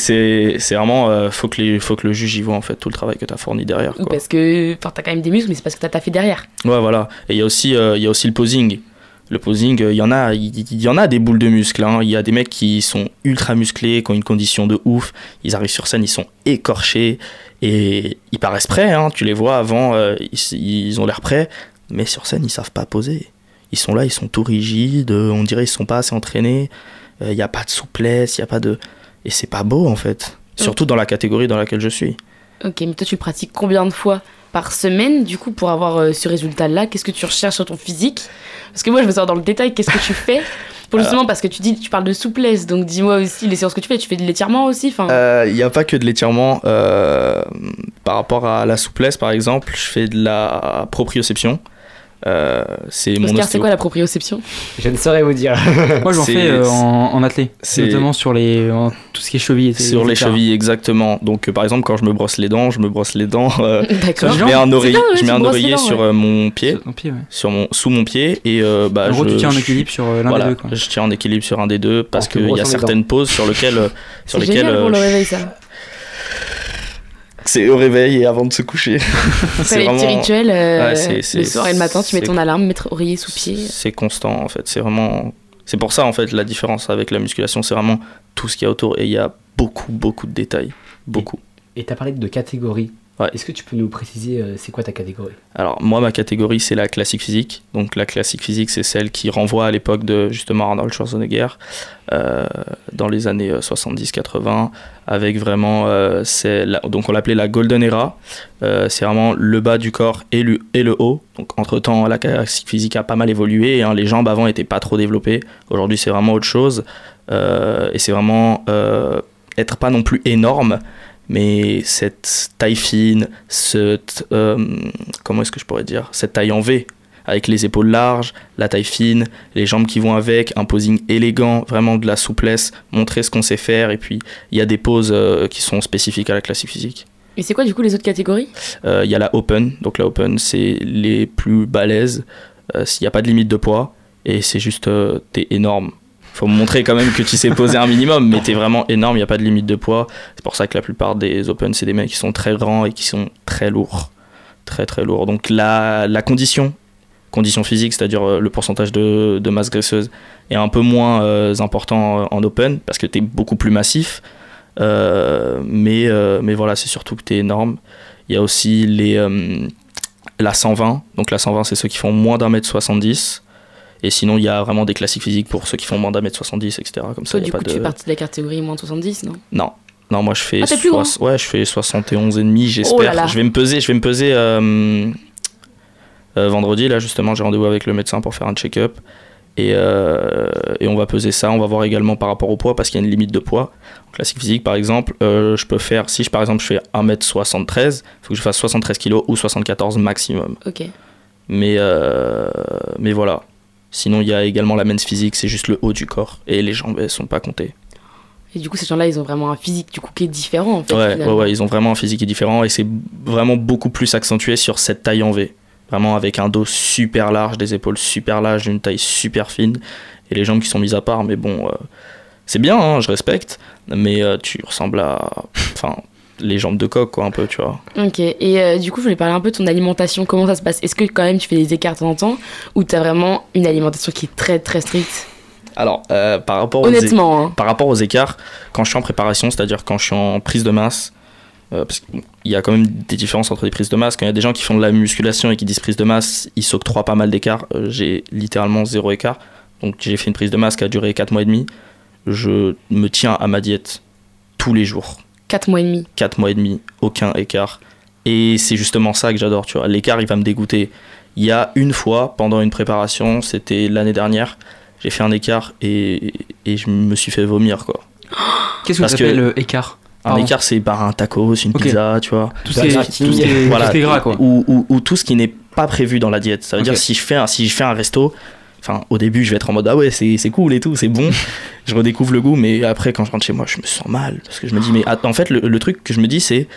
vraiment euh, faut que les faut que le juge y voit en fait tout le travail que tu as fourni derrière Ou parce que enfin, t'as quand même des muscles, mais c'est parce que t'as taffé derrière. Ouais, voilà. Et il y a aussi, euh, il y a aussi le posing. Le posing, euh, il y en a, il y en a des boules de muscles. hein. Il y a des mecs qui sont ultra musclés, qui ont une condition de ouf. Ils arrivent sur scène, ils sont écorchés et ils paraissent prêts. hein. Tu les vois avant, euh, ils, ils ont l'air prêts, mais sur scène, ils savent pas poser. Ils sont là, ils sont tout rigides. euh, On dirait ils sont pas assez entraînés. Euh, Il n'y a pas de souplesse, il y a pas de et c'est pas beau en fait. Surtout dans la catégorie dans laquelle je suis. Ok, mais toi tu pratiques combien de fois? Par semaine du coup pour avoir euh, ce résultat-là. Qu'est-ce que tu recherches sur ton physique? Parce que moi je veux savoir dans le détail qu'est-ce que tu fais? Pour justement parce que tu dis tu parles de souplesse. Donc dis-moi aussi les séances que tu fais. Tu fais de l'étirement aussi Euh, Il n'y a pas que de l'étirement. euh, par rapport à la souplesse, par exemple, je fais de la proprioception. Euh, c'est mon Oscar c'est quoi la proprioception Je ne saurais vous dire. Moi, j'en C'est- fais euh, en, en athlé, c'est- notamment sur les, en tout ce qui est chevilles. et- Sur les etc. chevilles, exactement. Donc, euh, par exemple, quand je me brosse les dents, je me brosse les dents. euh, D'accord. je mets un oreiller, bien, ouais, je mets un oreiller dents, sur ouais. mon pied, Sur ton pied, ouais. sur mon, sous mon pied, et euh, bah, En gros, je, tu tiens en je- équilibre sur l'un voilà, des deux. Quoi. je tiens en équilibre sur un des deux parce qu'il y a certaines poses sur lesquelles, sur C'est lesquelles génial pour euh, le je- réveil ça. C'est au réveil et avant de se coucher. Après les petits rituels euh, Ouais, c'est- le c'est- soir et le matin tu mets c'est- ton alarme mettre oreiller sous pied. C'est constant en fait. C'est vraiment. C'est pour ça en fait la différence avec la musculation, c'est vraiment tout ce qu'il y a autour et il y a beaucoup beaucoup de détails, beaucoup. Et t'as parlé de catégorie. Est-ce que tu peux nous préciser euh, c'est quoi ta catégorie? Alors moi ma catégorie c'est la classique physique. Donc la classique physique c'est celle qui renvoie à l'époque de justement Arnold Schwarzenegger euh, dans les années euh, 70-80 avec vraiment euh, c'est donc on l'appelait la golden era. Euh, c'est vraiment le bas du corps et le, haut. Donc entre temps la classique physique a pas mal évolué. hein. Les jambes avant étaient pas trop développées. Aujourd'hui c'est vraiment autre chose Euh, et c'est vraiment euh, être pas non plus énorme mais cette taille fine, cette, euh, comment est-ce que je pourrais dire, cette taille en V, avec les épaules larges, la taille fine, les jambes qui vont avec, un posing élégant, vraiment de la souplesse, montrer ce qu'on sait faire, et puis il y a des poses euh, qui sont spécifiques à la classique physique. Et c'est quoi du coup les autres catégories? Euh, Il y a la open, donc la open c'est les plus balèzes, s'il n'y a pas de limite de poids, et c'est juste, t'es énorme. Faut montrer quand même que tu sais poser un minimum, mais t'es vraiment énorme, il n'y a pas de limite de poids. C'est pour ça que la plupart des open, c'est des mecs qui sont très grands et qui sont très lourds. Très très lourds. Donc la, la condition, condition physique, c'est-à-dire euh, le pourcentage de, masse graisseuse, est un peu moins euh, important euh, en open, parce que t'es beaucoup plus massif. Mais, mais voilà, c'est surtout que t'es énorme. Il y a aussi les, la 120. Donc la 120, c'est ceux qui font moins d'un mètre 70. Et sinon, il y a vraiment des classiques physiques pour ceux qui font moins d'un mètre 70, etc. Comme ça, Toi il y a du pas coup de... tu fais partie de la catégorie moins de 70 non? Non. Non, moi je fais, Ah, soix- ouais, je fais 71 et demi, j'espère. Oh. Je vais me peser, je vais me peser euh, euh, vendredi là justement, j'ai rendez-vous avec le médecin pour faire un check-up et, euh, et on va peser ça, on va voir également par rapport au poids parce qu'il y a une limite de poids. En classique physique par exemple, euh, je peux faire si je par exemple je fais 1m73, il faut que je fasse 73 kg ou 74 maximum. Ok. Mais euh, mais voilà. Sinon, il y a également la men's physique, c'est juste le haut du corps et les jambes elles sont pas comptées. Et du coup ces gens-là ils ont vraiment un physique du coup qui est différent en fait. Ouais, ouais, ils ont vraiment un physique qui est différent et c'est vraiment beaucoup plus accentué sur cette taille en V. Vraiment avec un dos super large, des épaules super larges, une taille super fine et les jambes qui sont mises à part. Mais bon, euh, c'est bien, hein, je respecte, mais euh, tu ressembles à. Enfin, les jambes de coq, quoi, un peu, tu vois. Ok, et euh, du coup, je voulais parler un peu de ton alimentation. Comment ça se passe? Est-ce que quand même tu fais des écarts de temps en temps? Ou t'as vraiment une alimentation qui est très très stricte? Alors, euh, par, rapport aux Honnêtement, é- hein. par rapport aux écarts, quand je suis en préparation, c'est-à-dire quand je suis en prise de masse, euh, parce qu'il y a quand même des différences entre les prises de masse. Quand il y a des gens qui font de la musculation et qui disent prise de masse, ils s'octroient pas mal d'écarts. Euh, j'ai littéralement zéro écart. Donc j'ai fait une prise de masse qui a duré 4 mois et demi. Je me tiens à ma diète tous les jours. 4 mois et demi. 4 mois et demi, aucun écart. Et c'est justement ça que j'adore, tu vois. L'écart, il va me dégoûter. Il y a une fois, pendant une préparation, c'était l'année dernière, j'ai fait un écart et, et je me suis fait vomir, quoi. Qu'est-ce que tu que- appelles écart? Un Pardon. écart, c'est par un tacos, une pizza, tu vois. Tout ce qui est- tout voilà, tout gras, quoi. Ou, ou- ou tout ce qui n'est pas prévu dans la diète. Ça veut dire si je fais un, si je fais un resto, enfin au début je vais être en mode ah ouais c'est c'est cool et tout, c'est bon. je redécouvre le goût, mais après quand je rentre chez moi, je me sens mal parce que je me dis mais en fait le, le truc que je me dis c'est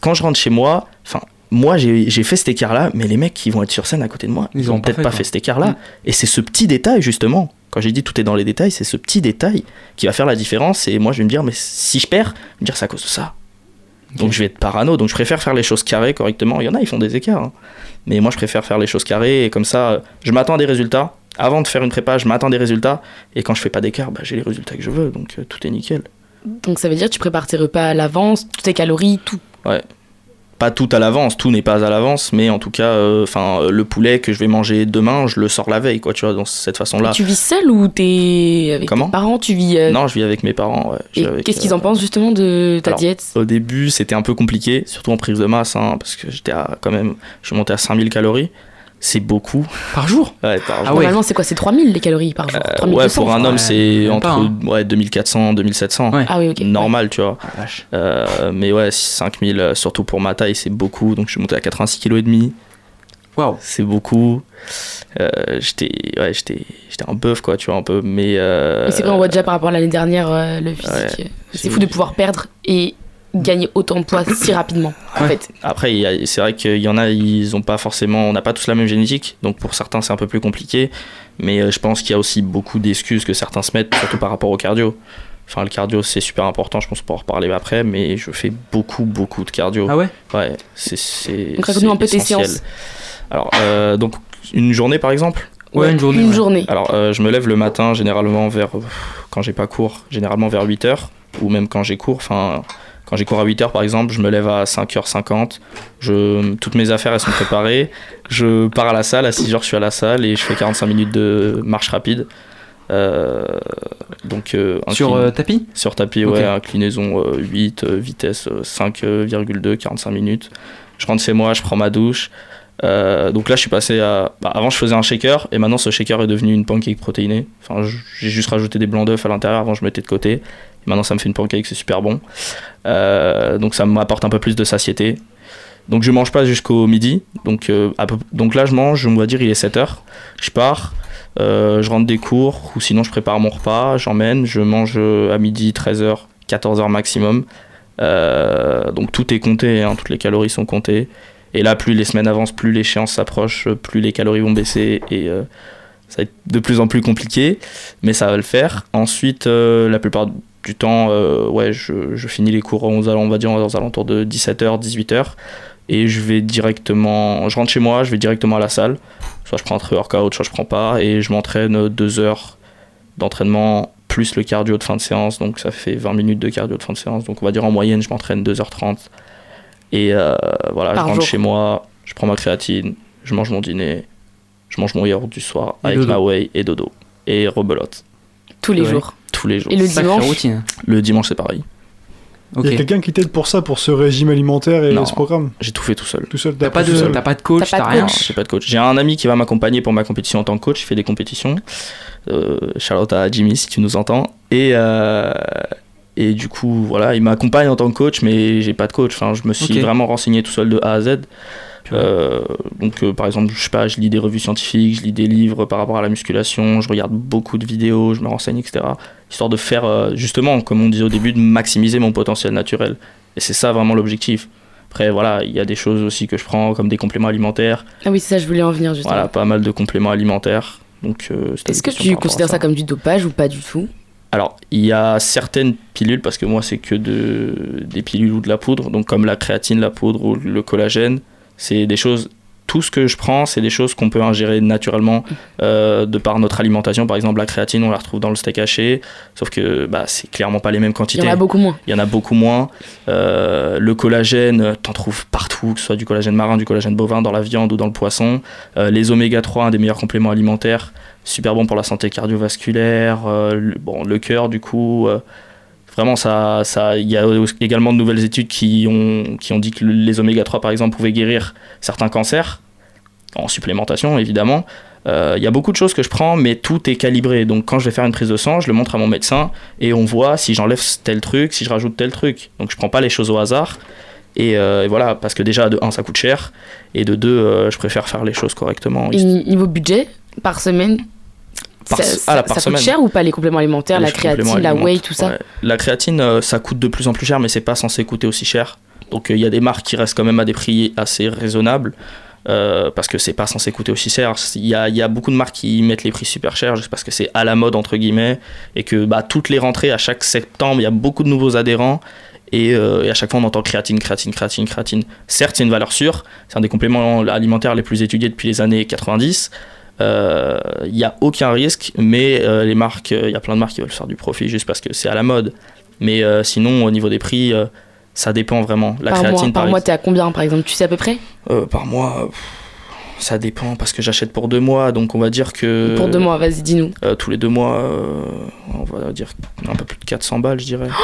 quand je rentre chez moi, enfin moi j'ai j'ai fait cet écart là, mais les mecs qui vont être sur scène à côté de moi, Ils ils ont pas peut-être fait, pas fait cet écart là. Mm. Et c'est ce petit détail justement. Quand j'ai dit tout est dans les détails, c'est ce petit détail qui va faire la différence. Et moi, je vais me dire, mais si je perds, je vais me dire c'est à cause de ça. Donc je vais être parano. Donc je préfère faire les choses carrées correctement. Il y en a, ils font des écarts. hein. Mais moi, je préfère faire les choses carrées. Et comme ça, je m'attends à des résultats. Avant de faire une prépa, je m'attends à des résultats. Et quand je fais pas d'écart, bah, j'ai les résultats que je veux. Donc euh, tout est nickel. Donc ça veut dire que tu prépares tes repas à l'avance, toutes tes calories, tout. Ouais. Pas tout à l'avance, tout n'est pas à l'avance, mais en tout cas, euh, enfin, euh, le poulet que je vais manger demain, je le sors la veille, quoi, tu vois, dans cette façon-là. Tu vis seul ou t'es avec Comment? tes parents? Tu vis. euh, Non, je vis avec mes parents. Ouais. Et qu'est-ce qu'ils euh, en pensent justement de ta Alors, diète? Au début, c'était un peu compliqué, surtout en prise de masse, hein, parce que j'étais à, quand même, je suis monté à 5000 calories. C'est beaucoup. Par jour Ouais, par jour. Normalement, c'est quoi C'est 3000 les calories par jour? Euh, 3200, ouais, pour un homme, c'est entre pas, hein. ouais, 2400, 2700. Ah oui, ok. Normal, tu vois. Ah, vache. Euh, mais ouais, 5000, euh, surtout pour ma taille, c'est beaucoup. Donc je suis monté à 86 kg et demi. Waouh. C'est beaucoup. Euh, j'étais ouais, j'étais j'étais un bœuf quoi, tu vois un peu mais euh, Mais c'est vrai, on voit déjà par rapport à l'année dernière euh, le physique? ouais. C'est fou de pouvoir perdre et gagner autant de poids si rapidement. En Ouais. fait, Après, c'est vrai qu'il y en a, ils ont pas forcément, on n'a pas tous la même génétique, donc pour certains c'est un peu plus compliqué. Mais euh, je pense qu'il y a aussi beaucoup d'excuses que certains se mettent, surtout par rapport au cardio. Enfin, le cardio c'est super important, je pense qu'on pourra en reparler après, mais je fais beaucoup, beaucoup de cardio. Ah ouais? Ouais, c'est. c'est- Donc, raconte-nous un peu tes séances. Alors, euh, donc une journée par exemple? Ouais, une journée. une ouais. journée. Alors, euh, je me lève le matin, généralement vers. euh, Quand j'ai pas cours, généralement vers 8h, ou même quand j'ai cours. Enfin, quand j'ai cours à 8h, par exemple, je me lève à 5h50. Je, toutes mes affaires, elles sont préparées. Je pars à la salle, à 6h, je suis à la salle et je fais 45 minutes de marche rapide. Euh, donc, euh, Sur euh, tapis? Sur tapis, Ok. ouais, inclinaison euh, 8, euh, vitesse euh, 5,2, 45 minutes. Je rentre chez moi, je prends ma douche. Euh, donc là, je suis passé à. bah, avant, je faisais un shaker et maintenant, ce shaker est devenu une pancake protéinée. J'ai juste rajouté des blancs d'œufs à l'intérieur. Avant, je mettais de côté. Maintenant, ça me fait une pancake, c'est super bon. Euh, donc, ça m'apporte un peu plus de satiété. Donc, je mange pas jusqu'au midi. Donc, euh, là, je mange, on va dire, il est 7h. Je pars. Je rentre des cours ou sinon je prépare mon repas, j'emmène, je mange à midi 13h, 14h maximum. Donc tout est compté, hein, toutes les calories sont comptées. Et là, plus les semaines avancent, plus l'échéance s'approche, plus les calories vont baisser et euh, ça va être de plus en plus compliqué, mais ça va le faire. Ensuite, euh, la plupart du temps, euh, ouais, je, finis les cours aux, on va dire aux alentours de 17h, 18h et je vais directement, je rentre chez moi, je vais directement à la salle. Soit je prends un pré-workout, soit je prends pas, et je m'entraîne deux heures d'entraînement plus le cardio de fin de séance, donc ça fait 20 minutes de cardio de fin de séance. Donc on va dire en moyenne, je m'entraîne 2h30. Et euh, voilà, Par je rentre jour. chez moi, je prends ma créatine, je mange mon dîner, je mange mon yaourt du soir Et avec dodo. ma whey et dodo. Et rebelote, tous les Ouais. jours. tous les jours. Et le dimanche routine. Le dimanche, c'est pareil. Il y a quelqu'un qui t'aide pour ça, pour ce régime alimentaire et Non. ce programme J'ai tout fait tout seul. Tout seul T'as pas, tout de, seul. t'as pas de coach, T'as rien. Non, j'ai pas de coach. J'ai un ami qui va m'accompagner pour ma compétition en tant que coach. Il fait des compétitions. Euh, Charlotte à Jimmy, si tu nous entends. Et, euh, et du coup, voilà, il m'accompagne en tant que coach, mais j'ai pas de coach. Enfin, je me suis vraiment renseigné tout seul de A à Z. Euh, donc, euh, par exemple, je sais pas, je lis des revues scientifiques, je lis des livres par rapport à la musculation, je regarde beaucoup de vidéos, je me renseigne, etc. Histoire de faire, euh, justement, comme on disait au début, de maximiser mon potentiel naturel. Et c'est ça vraiment l'objectif. Après, voilà, il y a des choses aussi que je prends, comme des compléments alimentaires. Ah oui, c'est ça, je voulais en venir justement. Voilà, pas mal de compléments alimentaires. Donc, Est-ce que tu considères ça comme du dopage ou pas du tout? Alors, il y a certaines pilules, parce que moi, c'est que de, des pilules ou de la poudre, donc comme la créatine, la poudre ou le collagène, c'est des choses. Tout ce que je prends, c'est des choses qu'on peut ingérer naturellement euh, de par notre alimentation. Par exemple, la créatine, on la retrouve dans le steak haché, sauf que bah, c'est clairement pas les mêmes Il quantités. y en a beaucoup moins. Il y en a beaucoup moins. Euh, le collagène, t'en trouves partout, que ce soit du collagène marin, du collagène bovin, dans la viande ou dans le poisson. Euh, les oméga 3, un des meilleurs compléments alimentaires, super bon pour la santé cardiovasculaire, euh, le, bon, le cœur du coup. euh, vraiment, ça, ça, il y a également de nouvelles études qui ont, qui ont dit que les oméga 3 par exemple pouvaient guérir certains cancers, en supplémentation évidemment. Euh, Il y a beaucoup de choses que je prends, mais tout est calibré. Donc quand je vais faire une prise de sang, je le montre à mon médecin et on voit si j'enlève tel truc, si je rajoute tel truc. Donc je prends pas les choses au hasard. Et, voilà, parce que déjà, de un, ça coûte cher. Et de deux, euh, je préfère faire les choses correctement. Et ni- niveau budget, par semaine, Par- ça, ah, là, ça- par ça coûte cher ou pas les compléments alimentaires, Les la créatine, la whey, tout ça ouais. La créatine, euh, ça coûte de plus en plus cher, mais c'est pas censé coûter aussi cher. Donc euh, il y a des marques qui restent quand même à des prix assez raisonnables. euh, parce que c'est pas censé coûter aussi cher. Il y a, il y a beaucoup de marques qui mettent les prix super chers juste parce que c'est à la mode entre guillemets et que bah, toutes les rentrées à chaque septembre il y a beaucoup de nouveaux adhérents et, euh, et à chaque fois on entend créatine, créatine, créatine, créatine. Certes c'est une valeur sûre, c'est un des compléments alimentaires les plus étudiés depuis les années 90. Euh, Il n'y a aucun risque, mais euh, les marques, il y a plein de marques qui veulent faire du profit juste parce que c'est à la mode. Mais euh, sinon, au niveau des prix, euh, ça dépend vraiment. La Par créatine, mois, par par mois, t'es à combien par exemple? Tu sais à peu près? Euh, par mois, euh, pff, ça dépend parce que j'achète pour deux mois, donc on va dire que. Pour deux mois, vas-y, dis-nous. Euh, tous les deux mois, euh, on va dire un peu plus de 400 balles, je dirais.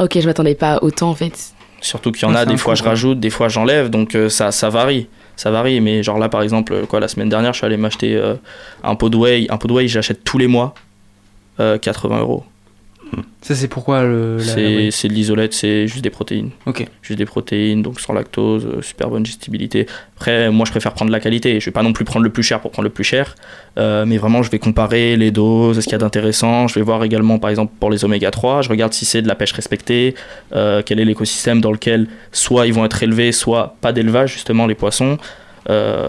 Ok, je m'attendais pas à autant en fait. Surtout qu'il y en Ah, a, des fois je rajoute, des fois j'enlève, donc euh, ça, ça varie. Ça varie, mais genre là par exemple, euh, quoi, la semaine dernière, je suis allé m'acheter euh, un pot de whey. Un pot de whey, j'achète tous les mois, euh, 80 euros. Ça, c'est pourquoi le. la- C'est oui. de l'isolette, c'est juste des protéines. Ok. Juste des protéines, donc sans lactose, euh, super bonne digestibilité. Après, moi je préfère prendre la qualité. Je vais pas non plus prendre le plus cher pour prendre le plus cher, euh, mais vraiment je vais comparer les doses, ce qu'il y a d'intéressant. Je vais voir également par exemple pour les oméga 3, je regarde si c'est de la pêche respectée, euh, quel est l'écosystème dans lequel soit ils vont être élevés, soit pas d'élevage justement les poissons. Euh,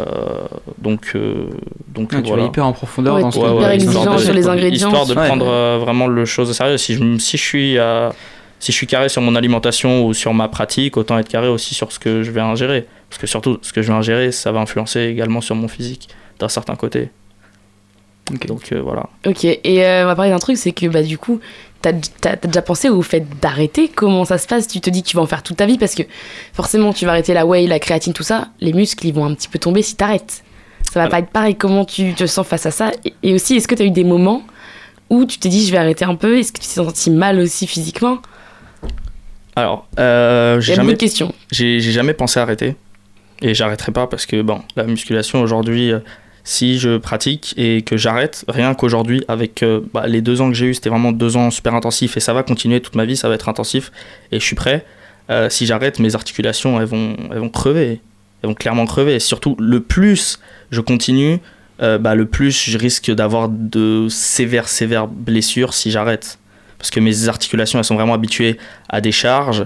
donc, euh, donc Ah, tu vas hyper en profondeur Ouais, dans ce Ouais, histoire de- sur les ingrédients. Histoire de Ouais. prendre euh, vraiment le chose au sérieux. Si je, si je suis à- si je suis carré sur mon alimentation ou sur ma pratique, autant être carré aussi sur ce que je vais ingérer. Parce que surtout, ce que je vais ingérer, ça va influencer également sur mon physique d'un certain côté. Ok. Donc euh, voilà. Ok, et euh, on va parler d'un truc, c'est que bah du coup, t'as as, déjà pensé au fait d'arrêter? Comment ça se passe? Tu te dis que tu vas en faire toute ta vie parce que forcément, tu vas arrêter la whey, la créatine, tout ça. Les muscles, ils vont un petit peu tomber si t'arrêtes. Ça va pas être pareil. Comment tu te sens face à ça? Et, et aussi, est-ce que t'as eu des moments où tu t'es dit je vais arrêter un peu? Est-ce que tu t'es senti mal aussi physiquement? Alors, euh, j'ai jamais, j'ai j'ai jamais pensé à arrêter. Et j'arrêterai pas parce que bon, la musculation aujourd'hui, euh, si je pratique et que j'arrête, rien qu'aujourd'hui, avec euh, bah, les deux ans que j'ai eu, c'était vraiment deux ans super intensifs et ça va continuer toute ma vie, ça va être intensif et je suis prêt. Euh, si j'arrête, mes articulations, elles vont, elles vont crever. Elles vont clairement crever. Et surtout, le plus je continue, euh, bah, le plus je risque d'avoir de sévères, sévères blessures si j'arrête. Parce que mes articulations, elles sont vraiment habituées à des charges.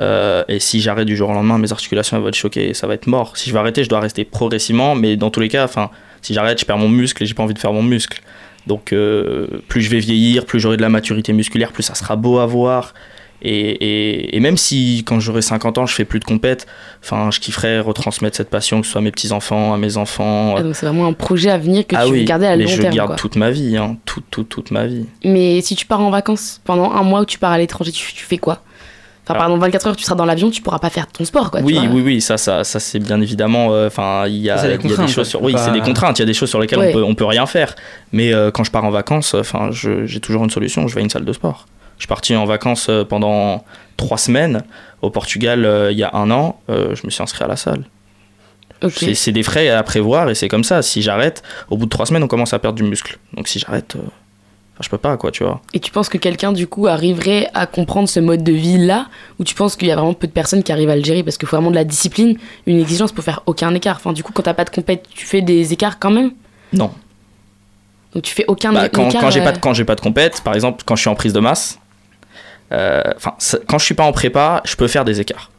Et si j'arrête du jour au lendemain, mes articulations elles vont être choquées et ça va être mort. Si je veux arrêter, je dois rester progressivement, mais dans tous les cas, enfin, si j'arrête, je perds mon muscle et j'ai pas envie de faire mon muscle. Donc, euh, plus je vais vieillir, plus j'aurai de la maturité musculaire, plus ça sera beau à voir. Et, et- et même si quand j'aurai 50 ans, je fais plus de compète, enfin, je kifferais retransmettre cette passion, que ce soit à mes petits enfants, à mes enfants. Ah, donc c'est vraiment un projet à venir que ah tu oui, veux garder à mais long je terme. garde quoi. toute ma vie, hein, toute, toute, toute ma vie. Mais si tu pars en vacances pendant un mois où tu pars à l'étranger, tu, tu fais quoi? Enfin, pardon, 24 heures, tu seras dans l'avion, tu pourras pas faire ton sport, quoi. tu oui, vois. oui, oui, ça, ça, ça c'est bien évidemment. euh, Enfin, il y a, des il y a des contraintes, choses sur. Oui, c'est des contraintes. Il y a des choses sur lesquelles Ouais. on peut, on peut rien faire. Mais euh, quand je pars en vacances, enfin, j'ai toujours une solution. Je vais à une salle de sport. Je suis parti en vacances euh, pendant trois semaines au Portugal euh, il y a un an. euh, je me suis inscrit à la salle. Ok. C'est- C'est des frais à prévoir et c'est comme ça. Si j'arrête, au bout de trois semaines, on commence à perdre du muscle. Donc si j'arrête, euh, enfin, je peux pas, quoi, tu vois. Et tu penses que quelqu'un, du coup, arriverait à comprendre ce mode de vie-là? Ou tu penses qu'il y a vraiment peu de personnes qui arrivent à le gérer? Parce qu'il faut vraiment de la discipline, une exigence pour faire aucun écart. Enfin, du coup, quand t'as pas de compète, tu fais des écarts quand même? Non. Donc tu fais aucun Bah, quand, écart quand j'ai pas de euh, quand j'ai pas de compète, par exemple, quand je suis en prise de masse, euh, enfin, quand je suis pas en prépa, je peux faire des écarts,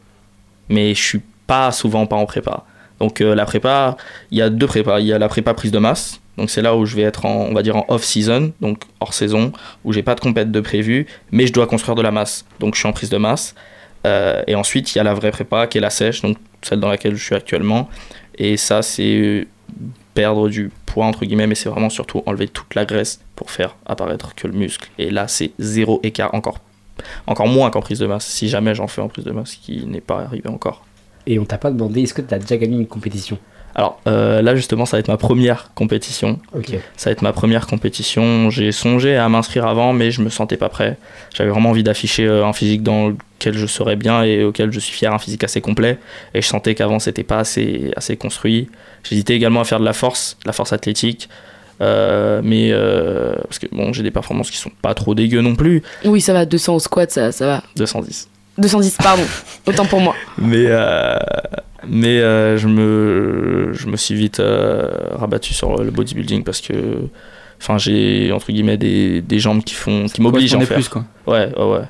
mais je suis pas souvent pas en prépa. Donc euh, la prépa, il y a deux prépas. Il y a la prépa prise de masse, donc c'est là où je vais être en, on va dire en off season, donc hors saison, où j'ai pas de compète de prévu, mais je dois construire de la masse. Donc je suis en prise de masse. Euh, et ensuite, il y a la vraie prépa qui est la sèche, donc celle dans laquelle je suis actuellement. Et ça, c'est perdre du poids, entre guillemets, mais c'est vraiment surtout enlever toute la graisse pour faire apparaître que le muscle. Et là, c'est zéro écart, encore, encore moins qu'en prise de masse, si jamais j'en fais en prise de masse, ce qui n'est pas arrivé encore. Et on t'a pas demandé, est-ce que t'as déjà gagné une compétition? Alors euh, là justement ça va être ma première compétition. Ça va être ma première compétition. J'ai songé à m'inscrire avant mais je me sentais pas prêt. J'avais vraiment envie d'afficher euh, un physique dans lequel je serais bien et auquel je suis fier, un physique assez complet. Et je sentais qu'avant c'était pas assez, assez construit. J'hésitais également à faire de la force, de la force athlétique. Euh, mais euh, parce que bon j'ai des performances qui sont pas trop dégueu non plus. Oui, ça va, 200 au squat, ça, ça va. 210. 210, pardon. Autant pour moi. Mais, euh, mais euh, je, me, je me suis vite euh, rabattu sur le bodybuilding parce que enfin, j'ai entre guillemets des, des jambes qui, font, qui m'obligent à en faire. plus, quoi. Ouais, ouais, ouais.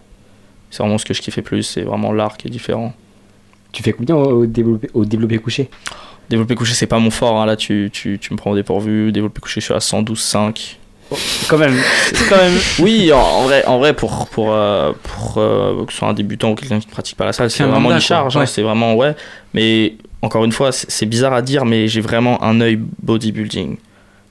C'est vraiment ce que je kiffais plus, c'est vraiment l'art qui est différent. Tu fais combien au développé, au développé couché? Développé couché, c'est pas mon fort, hein, là tu, tu, tu me prends au dépourvu. Développé couché, je suis à 112,5. Quand même, quand même. Oui, en, en vrai, en vrai pour, pour, euh, pour euh, que ce soit un débutant ou quelqu'un qui ne pratique pas la salle, C'est vraiment une charge. hein, Ouais. c'est vraiment, ouais. Mais encore une fois, c'est c'est bizarre à dire, mais j'ai vraiment un œil bodybuilding.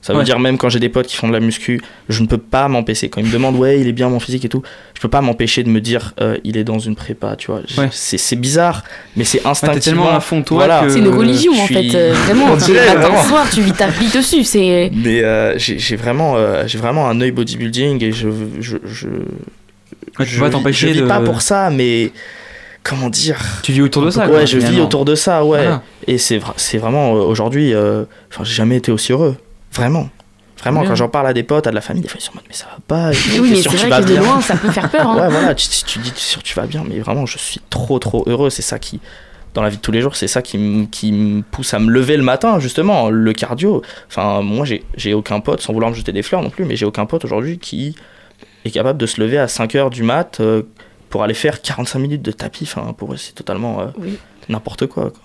Ça veut Ouais. dire même quand j'ai des potes qui font de la muscu, je ne peux pas m'empêcher. Quand ils me demandent ouais il est bien mon physique et tout, je peux pas m'empêcher de me dire euh, il est dans une prépa, tu vois. Ouais. C'est c'est bizarre, mais c'est Ouais, instinctivement. T'es tellement à fond de toi Voilà. C'est une religion je en suis- fait. euh, vraiment, matin soir, tu vis ta vie dessus. C'est. Mais euh, j'ai j'ai vraiment, euh, j'ai vraiment un œil bodybuilding et je, je, je, Ouais, tu je vas t'empêcher je vis de- pas pour ça, mais comment dire? Tu vis autour de ça, Ouais, quoi, je vis autour de ça, ouais. Voilà. Et c'est vra- c'est vraiment euh, aujourd'hui, euh, enfin, j'ai jamais été aussi heureux, vraiment. Vraiment, quand j'en parle à des potes, à de la famille, des fois ils sont en mode mais ça va pas. oui, mais c'est tu vrai que de loin, ça peut faire peur. hein. Ouais, voilà, tu, tu dis, sûr que tu vas bien, mais vraiment, je suis trop, trop heureux. C'est ça qui, dans la vie de tous les jours, c'est ça qui, me- qui me pousse à me lever le matin, justement, le cardio. Enfin, moi, j'ai j'ai aucun pote, sans vouloir me jeter des fleurs non plus, mais j'ai aucun pote aujourd'hui qui est capable de se lever à 5 heures du mat euh, pour aller faire 45 minutes de tapis. Enfin, pour eux, c'est totalement euh, Oui. n'importe quoi, quoi.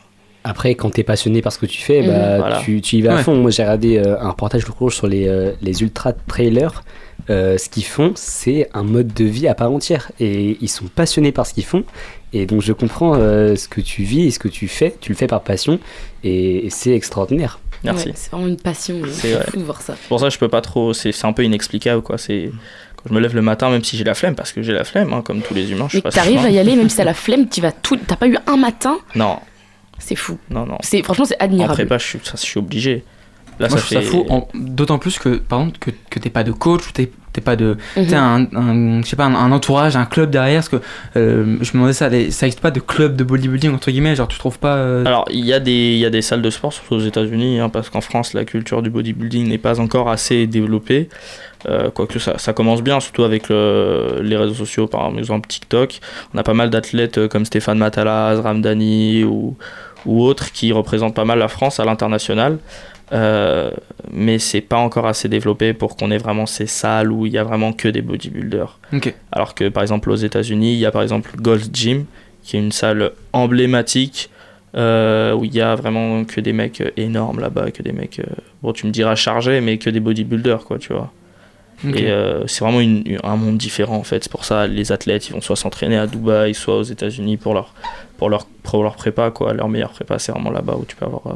Après, quand t'es passionné par ce que tu fais, Mhm. bah, Voilà. tu, tu y vas à Ouais. fond. Moi, j'ai regardé euh, un reportage cours sur les, euh, les ultra trailers. Euh, ce qu'ils font, c'est un mode de vie à part entière. Et ils sont passionnés par ce qu'ils font. Et donc, je comprends euh, ce que tu vis et ce que tu fais. Tu le fais par passion. Et, et c'est extraordinaire. Merci. Ouais, c'est vraiment une passion. C'est C'est vrai. fou de voir ça. C'est pour ça que je peux pas trop. C'est un peu inexplicable, quoi. C'est. Quand je me lève le matin, même si j'ai la flemme, parce que j'ai la flemme, hein, comme tous les humains, je Mais suis pas t'arrives sûr. à y aller, même si t'as la flemme, tu vas tout. T'as pas eu un matin, Non, c'est fou. non, non. C'est franchement, c'est En admirable. prépa, je suis, ça, je suis obligé. Là, Moi, ça je trouve fait. ça fou, en- d'autant plus que, par exemple, que, que t'es pas de coach, t'es t'es pas de, Mhm. t'as un, un- je sais pas, un, un entourage, un club derrière, parce que euh, je me demandais ça, les- ça existe pas de club de bodybuilding entre guillemets, genre tu trouves pas. euh, Alors, il y, a des- il y a des salles de sport, surtout aux États-Unis, hein, parce qu'en France, la culture du bodybuilding n'est pas encore assez développée. Euh, quoique ça, ça commence bien, surtout avec le- les réseaux sociaux, par exemple TikTok. On a pas mal d'athlètes comme Stéphane Matalas, Ramdani ou, ou autres qui représentent pas mal la France à l'international. Euh, mais c'est pas encore assez développé pour qu'on ait vraiment ces salles où il y a vraiment que des bodybuilders. Alors que par exemple aux États-Unis, il y a par exemple Gold's Gym, qui est une salle emblématique euh, où il y a vraiment que des mecs euh, énormes là-bas, que des mecs, euh, bon tu me diras chargés, mais que des bodybuilders quoi, tu vois. Et euh, c'est vraiment une- une- un monde différent en fait. C'est pour ça les athlètes ils vont soit s'entraîner à Dubaï, soit aux États-Unis pour leur pour leur pour leur prépa quoi. Leur meilleure prépa c'est vraiment là-bas où tu peux avoir euh,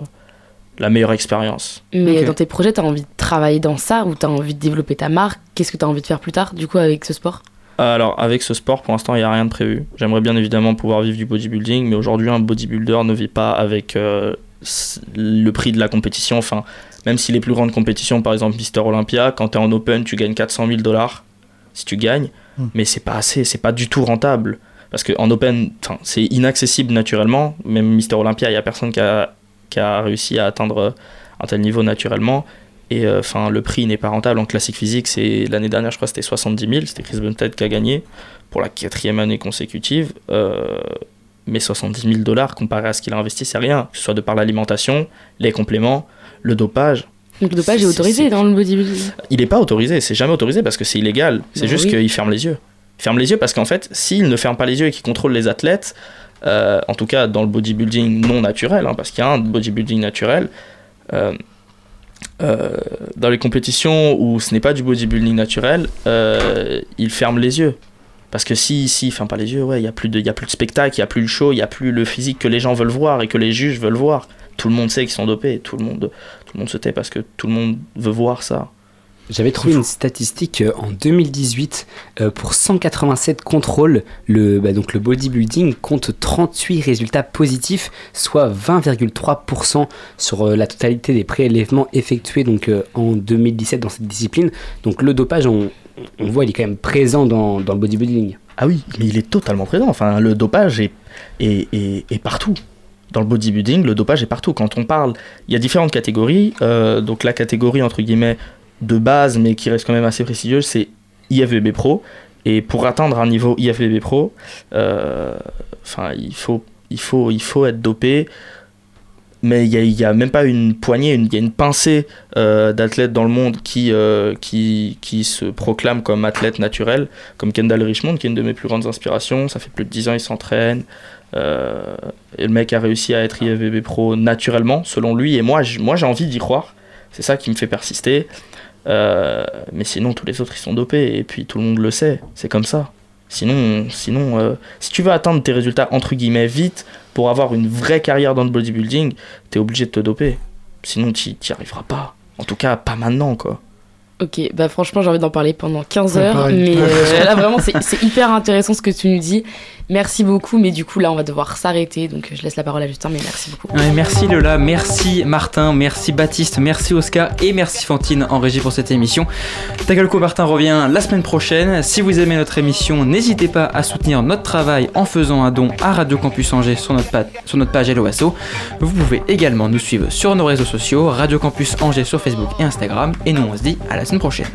la meilleure expérience. Mais dans tes projets, t'as envie de travailler dans ça ou t'as envie de développer ta marque? Qu'est-ce que t'as envie de faire plus tard, du coup, avec ce sport? Alors, avec ce sport, pour l'instant, il n'y a rien de prévu. J'aimerais bien évidemment pouvoir vivre du bodybuilding, mais aujourd'hui, un bodybuilder ne vit pas avec euh, le prix de la compétition. Enfin, même si les plus grandes compétitions, par exemple Mister Olympia, quand tu es en open, tu gagnes 400 000 dollars si tu gagnes, Hmm. mais c'est pas assez, c'est pas du tout rentable. Parce qu'en open, c'est inaccessible naturellement. Même Mister Olympia, il n'y a personne qui a, qui a réussi à atteindre un tel niveau naturellement. Et euh, enfin, le prix n'est pas rentable. En classique physique, c'est l'année dernière, je crois, c'était 70 000. C'était Chris Bumstead qui a gagné pour la quatrième année consécutive. Euh, mais 70 000 dollars comparé à ce qu'il a investi, c'est rien. Que ce soit de par l'alimentation, les compléments, le dopage. Donc le dopage est autorisé dans le bodybuilding. Il n'est pas autorisé, c'est jamais autorisé parce que c'est illégal. C'est Bah juste oui. qu'il ferme les yeux. Il ferme les yeux parce qu'en fait, s'il ne ferme pas les yeux et qu'il contrôle les athlètes, euh, en tout cas dans le bodybuilding non naturel, hein, parce qu'il y a un bodybuilding naturel, euh, euh, dans les compétitions où ce n'est pas du bodybuilding naturel, il ferme les yeux. Parce que si, si ferme pas les yeux, ouais, il n'y a, plus de- a plus de spectacle, il n'y a plus le show, il n'y a plus le physique que les gens veulent voir et que les juges veulent voir. Tout le monde sait qu'ils sont dopés, tout le monde, tout le monde se tait parce que tout le monde veut voir ça. J'avais trouvé une statistique euh, en 2018 euh, pour 187 contrôles, le, bah, donc le bodybuilding compte 38 résultats positifs, soit 20,3% sur euh, la totalité des prélèvements effectués donc, en 2017 dans cette discipline. Donc le dopage, on, on voit, il est quand même présent dans, dans le bodybuilding. Ah oui, mais il est totalement présent. Enfin, le dopage est, est, est, partout. Dans le bodybuilding, le dopage est partout. Quand on parle, il y a différentes catégories. Euh, donc la catégorie entre guillemets de base, mais qui reste quand même assez prestigieuse, c'est IFBB Pro. Et pour atteindre un niveau IFBB Pro, euh, il faut, il faut, il faut être dopé. Mais il n'y a, a même pas une poignée, une- il y a une pincée euh, d'athlètes dans le monde qui, euh, qui, qui se proclament comme athlètes naturels, comme Kendall Richmond, qui est une de mes plus grandes inspirations. Ça fait plus de 10 ans il s'entraîne. Euh, et le mec a réussi à être IFBB Pro naturellement, selon lui. Et moi, moi j'ai envie d'y croire. C'est ça qui me fait persister. Mais sinon, tous les autres, ils sont dopés. Et puis, tout le monde le sait. C'est comme ça. Sinon, sinon euh, si tu veux atteindre tes résultats, entre guillemets, vite, pour avoir une vraie carrière dans le bodybuilding, t'es obligé de te doper. Sinon, t'y t'y arriveras pas. En tout cas, pas maintenant, quoi. Ok, bah franchement, j'ai envie d'en parler pendant 15 Ouais, heures, mais euh, là vraiment, c'est hyper intéressant ce que tu nous dis. Merci beaucoup, mais du coup, là, on va devoir s'arrêter, donc euh, je laisse la parole à Justin, mais merci beaucoup. Ouais, merci Lola, merci Martin, merci Baptiste, merci Oscar et merci Fantine en régie pour cette émission. Tagalco Martin revient la semaine prochaine. Si vous aimez notre émission, n'hésitez pas à soutenir notre travail en faisant un don à Radio Campus Angers sur notre, sur notre page LOASO. Vous pouvez également nous suivre sur nos réseaux sociaux, Radio Campus Angers sur Facebook et Instagram. Et nous on se dit à la semaine prochaine.